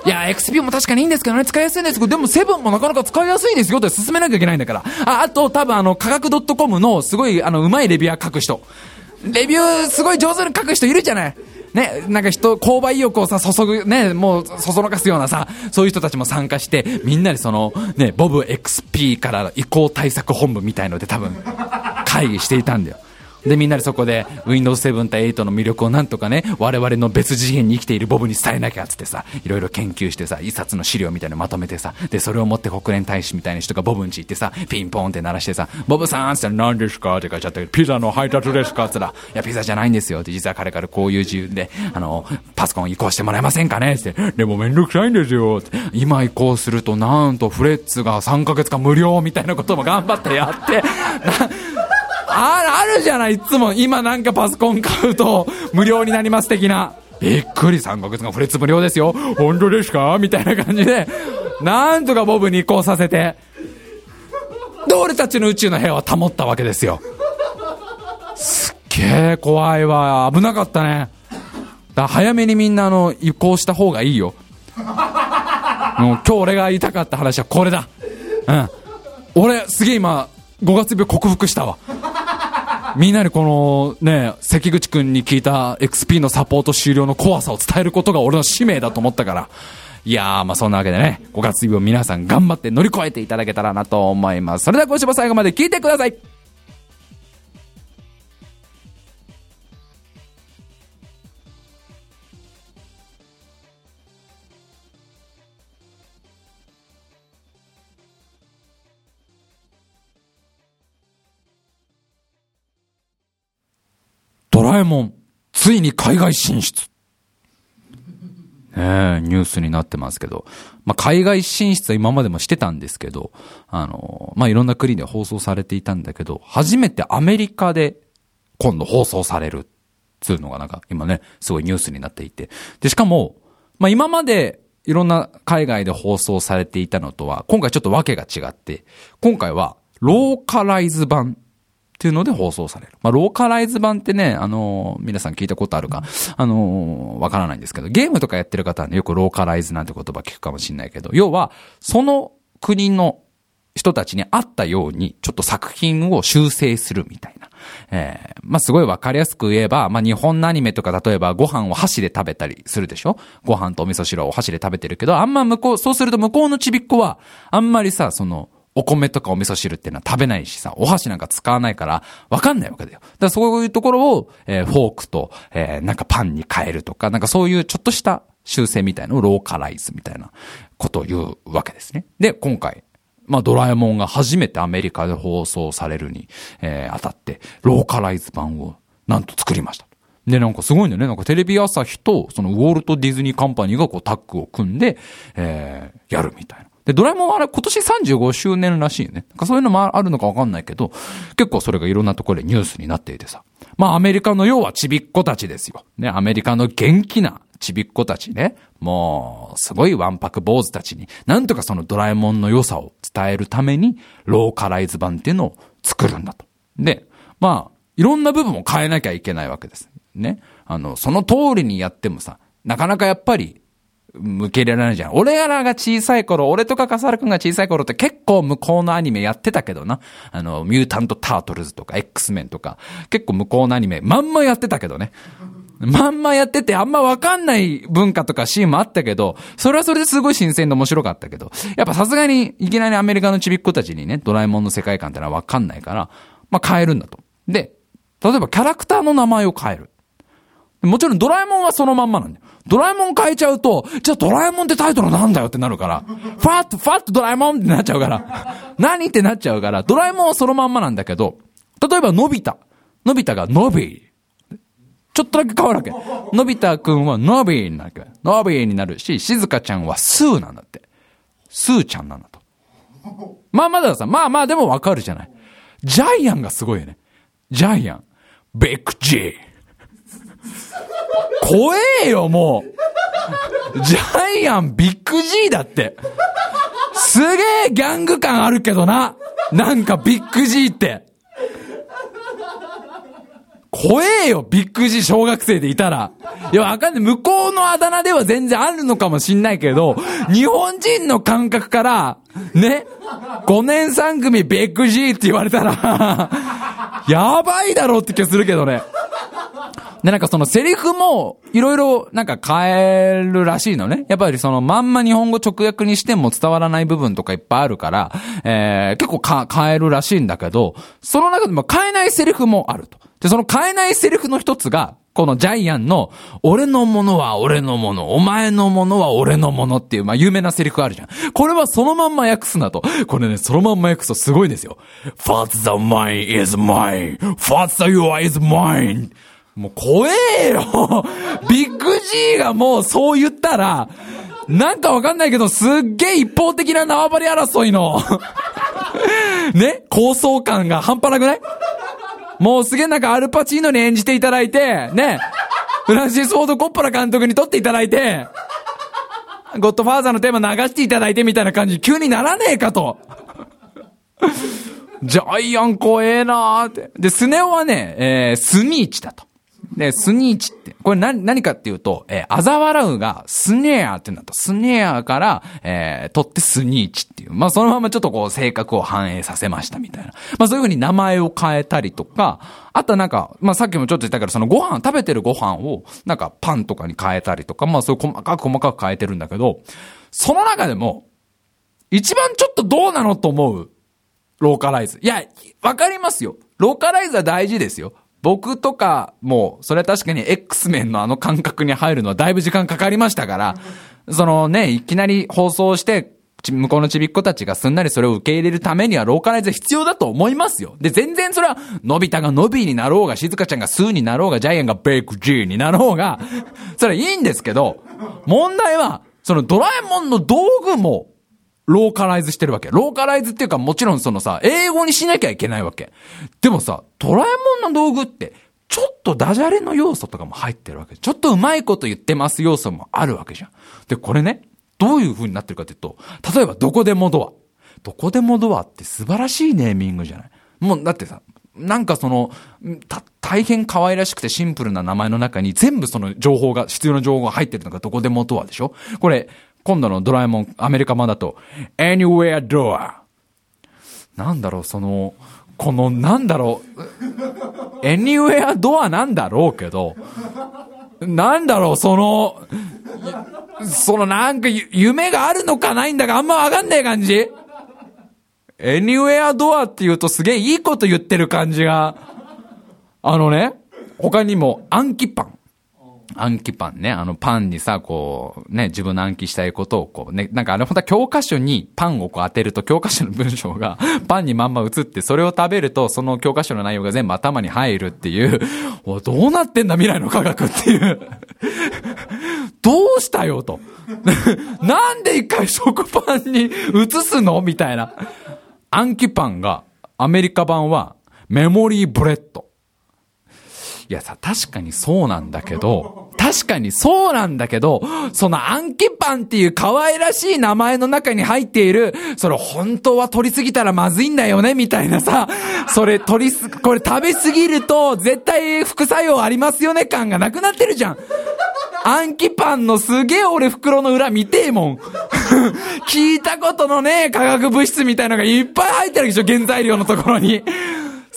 いや、XP も確かにいいんですけどね、使いやすいんですけど、でもセブンもなかなか使いやすいですよって進めなきゃいけないんだから。あ、あと、多分あの、科学 .com のすごい、あの、うまいレビュー書く人。レビューすごい上手に書く人いるじゃないね、なんか人、購買意欲をさ、注ぐ、ね、もう、そそのかすようなさ、そういう人たちも参加して、みんなでその、ね、ボブ XP から移行対策本部みたいので多分、会議していたんだよ。で、みんなでそこで Windows 7対8の魅力をなんとかね、我々の別次元に生きているボブに伝えなきゃっつってさ、いろいろ研究してさ、一冊の資料みたいなのまとめてさ、で、それを持って国連大使みたいな人がボブんち行ってさ、ピンポンって鳴らしてさ、ボブさんっつったら何ですか？って書いちゃってピザの配達ですか？って言ったら、いや、ピザじゃないんですよって、実は彼からこういう自由で、あの、パソコン移行してもらえませんかね？って、でもめんどくさいんですよって、今移行するとなんとフレッツが3ヶ月間無料みたいなことも頑張ってやって、ああるじゃない、いつも。今なんかパソコン買うと無料になります的な。びっくり、3ヶ月がフレッツ無料ですよ。本当ですか？みたいな感じで、なんとかボブに移行させて、で、俺たちの宇宙の部屋は保ったわけですよ。すっげえ怖いわ。危なかったね。だ早めにみんなあの移行した方がいいよ。もう今日俺が言いたかった話はこれだ。うん。俺、すげえ今、5月病克服したわ。みんなにこのね、関口くんに聞いた XP のサポート終了の怖さを伝えることが俺の使命だと思ったから。いやー、まあそんなわけでね、5月日を皆さん頑張って乗り越えていただけたらなと思います。それでは今週も最後まで聞いてくださいドラえもん、ついに海外進出。ねえニュースになってますけど、まあ、海外進出は今までもしてたんですけど、あの、まあ、いろんな国で放送されていたんだけど、初めてアメリカで今度放送されるつうのがなんか今ね、すごいニュースになっていて。で、しかも、まあ、今までいろんな海外で放送されていたのとは、今回ちょっとわけが違って、今回はローカライズ版っていうので放送される。まあ、ローカライズ版ってね、あのー、皆さん聞いたことあるか、あのー、わからないんですけど、ゲームとかやってる方はね、よくローカライズなんて言葉聞くかもしれないけど、要は、その国の人たちに合ったように、ちょっと作品を修正するみたいな。えー、まあ、すごいわかりやすく言えば、まあ、日本のアニメとか例えばご飯を箸で食べたりするでしょ？ご飯とお味噌汁を箸で食べてるけど、あんま向こう、そうすると向こうのちびっこは、あんまりさ、その、お米とかお味噌汁っていうのは食べないしさ、お箸なんか使わないから、わかんないわけだよ。だからそういうところを、えー、フォークと、えー、なんかパンに変えるとか、なんかそういうちょっとした修正みたいのをローカライズみたいなことを言うわけですね。で、今回、まあ、ドラえもんが初めてアメリカで放送されるに、えー、当たって、ローカライズ版をなんと作りました。で、なんかすごいんだよね。なんかテレビ朝日と、そのウォルト・ディズニーカンパニーがこうタッグを組んで、えー、やるみたいな。で、ドラえもんはあれ今年35周年らしいね。なんかそういうのもあるのかわかんないけど、結構それがいろんなところでニュースになっていてさ。まあアメリカの要はちびっ子たちですよ。ね、アメリカの元気なちびっ子たちね。もう、すごいわんぱく坊主たちに、なんとかそのドラえもんの良さを伝えるために、ローカライズ版っていうのを作るんだと。で、まあ、いろんな部分を変えなきゃいけないわけです。ね。あの、その通りにやってもさ、なかなかやっぱり向けられないじゃん。俺らが小さい頃、俺とか笠原くんが小さい頃って結構向こうのアニメやってたけどな。あの、ミュータント・タートルズとか X メンとか、結構向こうのアニメ、まんまやってたけどね。まんまやっててあんまわかんない文化とかシーンもあったけど、それはそれですごい新鮮で面白かったけど、やっぱさすがにいきなりアメリカのちびっ子たちにね、ドラえもんの世界観ってのはわかんないから、まあ変えるんだと。で、例えばキャラクターの名前を変える。もちろんドラえもんはそのまんまなんだよ。ドラえもん変えちゃうと、じゃあドラえもんってタイトルなんだよってなるから、ファット、ファットドラえもんってなっちゃうから、何ってなっちゃうから、ドラえもんはそのまんまなんだけど、例えばのび太。のび太がのびちょっとだけ変わるわけ。のび太くんはのびになるわけ。のびになるし、しずかちゃんはスーなんだって。スーちゃんなんだと。まあまださ、まあまあでもわかるじゃない。ジャイアンがすごいよね。ジャイアン。ビッグジー。怖えよ、もう。ジャイアンビッグ G だって。すげえギャング感あるけどな。なんかビッグ G って。怖えよ、ビッグ G 小学生でいたら。いや、わかんない。向こうのあだ名では全然あるのかもしんないけど、日本人の感覚から、ね、5年3組ビッグ G って言われたらやばいだろうって気がするけどね。で、なんかそのセリフも、いろいろなんか変えるらしいのね。やっぱりそのまんま日本語直訳にしても伝わらない部分とかいっぱいあるから、えー、結構か変えるらしいんだけど、その中でも変えないセリフもあると。で、その変えないセリフの一つが、このジャイアンの、俺のものは俺のもの、お前のものは俺のものっていう、まあ、有名なセリフあるじゃん。これはそのまんま訳すなと。これね、そのまんま訳すとすごいですよ。What's the mine is mine.What's the your is mine. もう怖えよ ビッグ G がもうそう言ったら、なんかわかんないけど、すっげえ一方的な縄張り争いの ね？構想感が半端なくない？もうすげえなんかアルパチーノに演じていただいて、ね？フランシス・フォード・コッポラ監督に撮っていただいて、ゴッドファーザーのテーマ流していただいてみたいな感じ急にならねえかと。ジャイアン怖えなーって。で、スネ夫はね、えー、スニーチだと。で、スニーチって、これ何、何かっていうと、えー、あざ笑うが、スネアってなった。スネアから、えー、取ってスニーチっていう。まあ、そのままちょっとこう、性格を反映させましたみたいな。まあ、そういうふうに名前を変えたりとか、あとなんか、まあ、さっきもちょっと言ったけど、そのご飯、食べてるご飯を、なんかパンとかに変えたりとか、まあ、そういう細かく細かく変えてるんだけど、その中でも、一番ちょっとどうなのと思う、ローカライズ。いや、わかりますよ。ローカライズは大事ですよ。僕とかも、それは確かに X メンのあの感覚に入るのはだいぶ時間かかりましたから、そのね、いきなり放送して、向こうのちびっ子たちがすんなりそれを受け入れるためにはローカライズ必要だと思いますよ。で、全然それは、のび太がのびになろうが、静香ちゃんがスーになろうが、ジャイアンがベイク G になろうが、それはいいんですけど、問題は、そのドラえもんの道具も、ローカライズしてるわけ。ローカライズっていうかもちろんそのさ、英語にしなきゃいけないわけ。でもさ、ドラえもんの道具って、ちょっとダジャレの要素とかも入ってるわけ。ちょっとうまいこと言ってます要素もあるわけじゃん。で、これね、どういう風になってるかっていうと、例えばどこでもドア。どこでもドアって素晴らしいネーミングじゃないもう、だってさ、なんかその、た、大変可愛らしくてシンプルな名前の中に全部その情報が、必要な情報が入ってるのがどこでもドアでしょこれ、今度のドラえもん、アメリカ版だと、anywhere door。なんだろう、その、この、なんだろう、anywhere door なんだろうけど、なんだろう、その、そのなんか夢があるのかないんだかあんまわかんない感じ ?anywhere door って言うとすげえいいこと言ってる感じが、あのね、他にも暗記パン。暗記パンね、あのパンにさ、こう、ね、自分の暗記したいことをこうね、なんかあれ本当は教科書にパンをこう当てると教科書の文章が パンにまんま映って、それを食べるとその教科書の内容が全部頭に入るっていう、おどうなってんだ未来の科学っていう どうしたよと。なんで一回食パンに移すのみたいな。暗記パンが、アメリカ版はメモリーブレッド。いやさ、確かにそうなんだけど、確かにそうなんだけど、そのアンキパンっていう可愛らしい名前の中に入っている、それ本当は取りすぎたらまずいんだよね、みたいなさ、それ取りす、これ食べすぎると絶対副作用ありますよね感がなくなってるじゃん。アンキパンのすげえ俺袋の裏見てえもん。聞いたことのねえ化学物質みたいのがいっぱい入ってるでしょ、原材料のところに。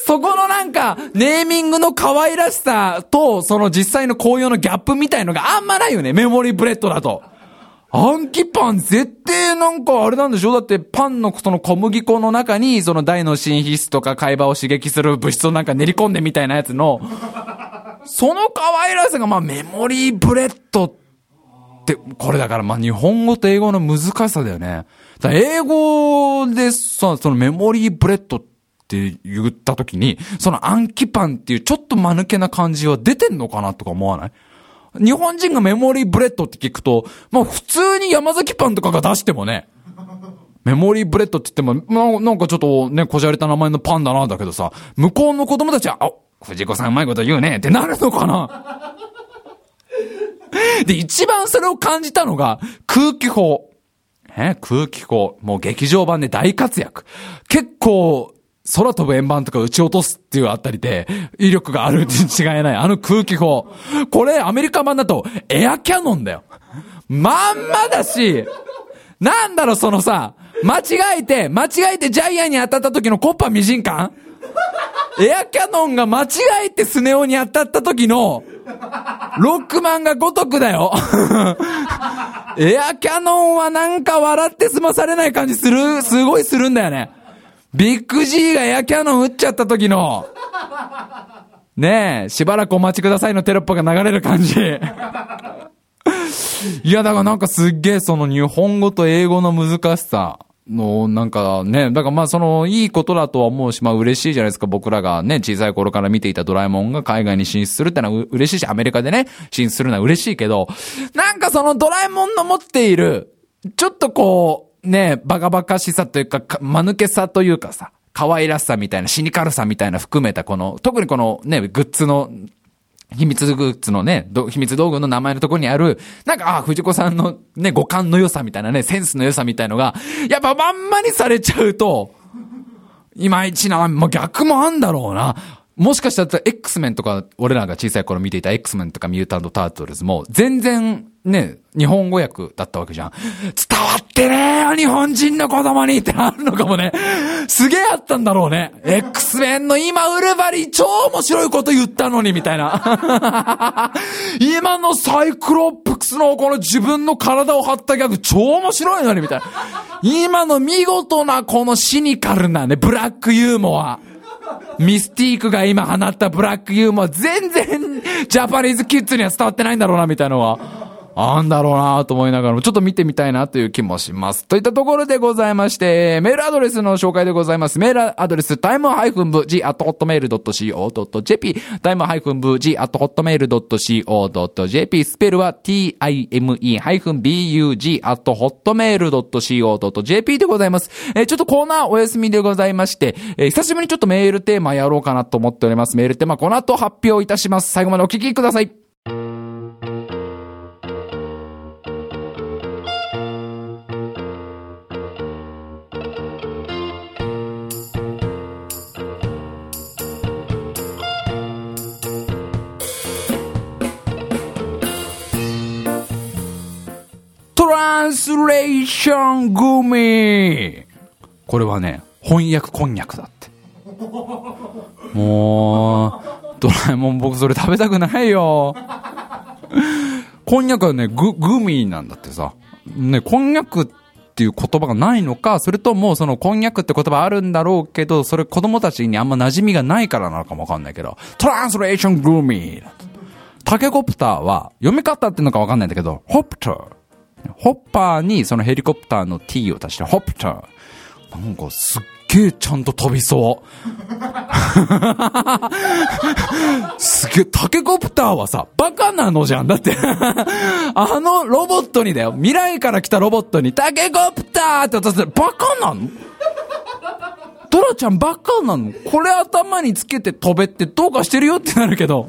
そこのなんか、ネーミングの可愛らしさと、その実際の紅葉のギャップみたいのがあんまないよね、メモリーブレッドだと。暗記パン絶対なんかあれなんでしょだってパンのその小麦粉の中にその大の新皮質とか海馬を刺激する物質をなんか練り込んでみたいなやつの、その可愛らしさがまあ memory bread って、これだからまあ日本語と英語の難しさだよね。英語でさ、その memory bread ってって言った時に、その暗記パンっていうちょっと間抜けな感じは出てんのかなとか思わない？日本人が memory bread って聞くと、まあ普通に山崎パンとかが出してもね、 memory bread って言っても、まあなんかちょっとね、こじゃれた名前のパンだな、だけどさ、向こうの子供たちは、あ、藤子さんうまいこと言うねってなるのかな？で、一番それを感じたのが、空気砲。え？空気砲。もう劇場版で大活躍。結構、空飛ぶ円盤とか撃ち落とすっていうあたりで、威力があるって違いない。あの空気砲。これ、アメリカ版だと、エアキャノンだよ。まんまだし、なんだろ、そのさ、間違えて、間違えてジャイアンに当たった時のコッパミジン感エアキャノンが間違えてスネ夫に当たった時の、ロックマンがごとくだよ。エアキャノンはなんか笑って済まされない感じする、すごいするんだよね。ビッグ G がエアキャノン撃っちゃった時の、ねえ、しばらくお待ちくださいのテロップが流れる感じ。いや、だからなんかすっげえその日本語と英語の難しさの、なんかね、だからまあそのいいことだとは思うし、まあ嬉しいじゃないですか。僕らがね、小さい頃から見ていたドラえもんが海外に進出するってのは嬉しいし、アメリカでね、進出するのは嬉しいけど、なんかそのドラえもんの持っている、ちょっとこう、ね、バカバカしさというか、か間抜けさというかさ、可愛らしさみたいな、シニカルさみたいな含めたこの、特にこのね、グッズの秘密グッズのね、秘密道具の名前のところにある、なんか、あ、藤子さんのね、五感の良さみたいなね、センスの良さみたいのが、やっぱまんまにされちゃうと、いまいちな、もう逆もあんだろうな。もしかしたら X メンとか、俺らが小さい頃見ていた X メンとかミュータント・タートルズも、全然ね、日本語訳だったわけじゃん。伝わってねえよ、日本人の子供にってあるのかもね。すげえあったんだろうね。X メンの今ウルバリ超面白いこと言ったのに、みたいな。今のサイクロップクスのこの自分の体を張ったギャグ超面白いのに、みたいな。今の見事なこのシニカルなね、ブラックユーモア。ミスティークが今放ったブラックユーモア全然ジャパニーズキッズには伝わってないんだろうなみたいなのは。あんだろうなと思いながらも、ちょっと見てみたいなという気もします。といったところでございまして、メールアドレスの紹介でございます。メールアドレス、time-v-g-hotmail.co.jp、time-v-g-hotmail.co.jp、スペルは time-bug-hotmail.co.jp でございます。えー、ちょっとコーナーお休みでございまして、えー、久しぶりにちょっとメールテーマやろうかなと思っております。メールテーマこの後発表いたします。最後までお聞きください。ランスレーショングミこれはね、翻訳こんにゃくだって。もう、ドラえもん僕それ食べたくないよ。こんにゃくはね、グ、グミなんだってさ。ね、こんにゃくっていう言葉がないのか、それともそのこんにゃくって言葉あるんだろうけど、それ子供たちにあんま馴染みがないからなのかもわかんないけど、トランスレーショングミタケコプターは、読み方っていうのかわかんないんだけど、ホプター。ホッパーにそのヘリコプターの T を足して、ホプター。なんかすっげえちゃんと飛びそう。すげえ、タケコプターはさ、バカなのじゃん。だってあのロボットにだよ。未来から来たロボットに、タケコプターって渡してバカなのトラちゃんバカなのこれ頭につけて飛べってどうかしてるよってなるけど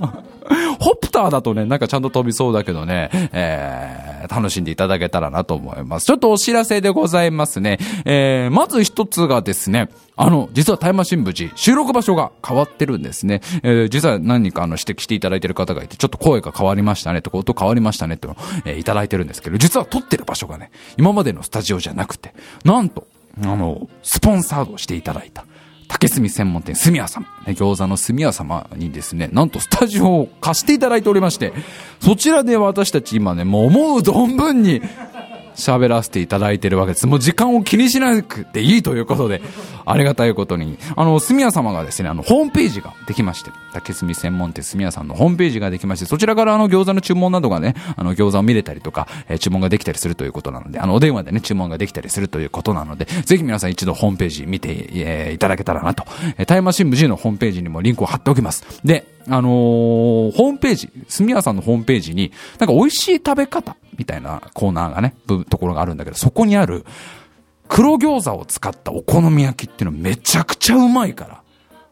ホプターだとね、なんかちゃんと飛びそうだけどね、えー、楽しんでいただけたらなと思います。ちょっとお知らせでございますね。えー、まず一つがですね、あの、実はタイマー新聞時、収録場所が変わってるんですね。えー、実は何かあの指摘していただいてる方がいて、ちょっと声が変わりましたね、とか音変わりましたね、と、えー、いただいてるんですけど、実は撮ってる場所がね、今までのスタジオじゃなくて、なんと、あの、スポンサードしていただいた。竹炭専門店、すみや様、ね、餃子のすみや様にですね、なんとスタジオを貸していただいておりまして、そちらで私たち今ね、もう思う存分に喋らせていただいてるわけです。もう時間を気にしなくていいということで、ありがたいことに、あの、すみや様がですね、あの、ホームページができまして、竹炭専門店すみやさんのホームページができまして、そちらからあの、餃子の注文などがね、あの、餃子を見れたりとか、えー、注文ができたりするということなので、あの、お電話でね、注文ができたりするということなので、ぜひ皆さん一度ホームページ見て、えー、いただけたらなと。えー、タイマー新聞 G のホームページにもリンクを貼っておきます。で、あのー、ホームページ、すみやさんのホームページに、なんか美味しい食べ方みたいなコーナーがね、ところがあるんだけど、そこにある、黒餃子を使ったお好み焼きっていうのめちゃくちゃうまいから。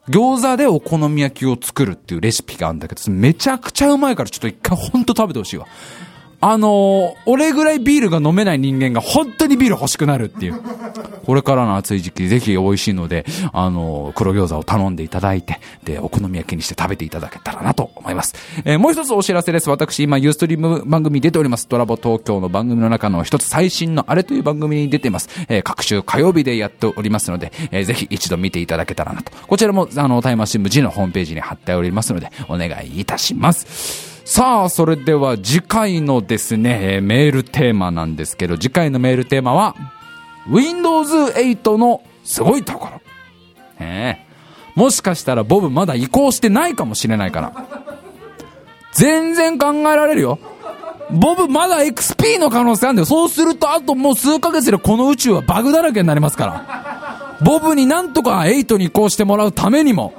餃子でお好み焼きを作るっていうレシピがあるんだけど、めちゃくちゃうまいからちょっと一回ほんと食べてほしいわ。あのー俺ぐらいビールが飲めない人間が本当にビール欲しくなるっていう。これからの暑い時期、ぜひ美味しいので、あのー黒餃子を頼んでいただいて、で、お好み焼きにして食べていただけたらなと思います。えーもう一つお知らせです。私、今、ユーストリーム番組に出ております。ドラボ東京の番組の中の一つ最新のあれという番組に出てます。えー各週火曜日でやっておりますので、えーぜひ一度見ていただけたらなと。こちらも、あの、タイマー新聞 G のホームページに貼っておりますので、お願いいたします。さあ、それでは次回のですね、メールテーマなんですけど、次回のメールテーマは、Windows 8のすごいところ。ええもしかしたらボブまだ移行してないかもしれないから。全然考えられるよ。ボブまだ XP の可能性あるんだよ。そうするとあともう数ヶ月でこの宇宙はバグだらけになりますから。ボブになんとか8に移行してもらうためにも、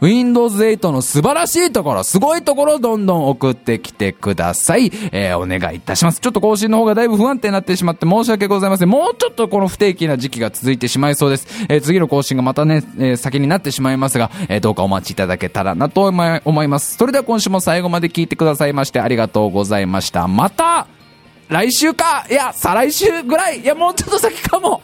Windows 8の素晴らしいところ、すごいところどんどん送ってきてください。えーお願いいたします。ちょっと更新の方がだいぶ不安定になってしまって申し訳ございません。もうちょっとこの不定期な時期が続いてしまいそうです。えー次の更新がまたね、えー先になってしまいますが、えどうかお待ちいただけたらなと思います。それでは今週も最後まで聞いてくださいましてありがとうございました。また来週かいや、再来週ぐらいいや、もうちょっと先かも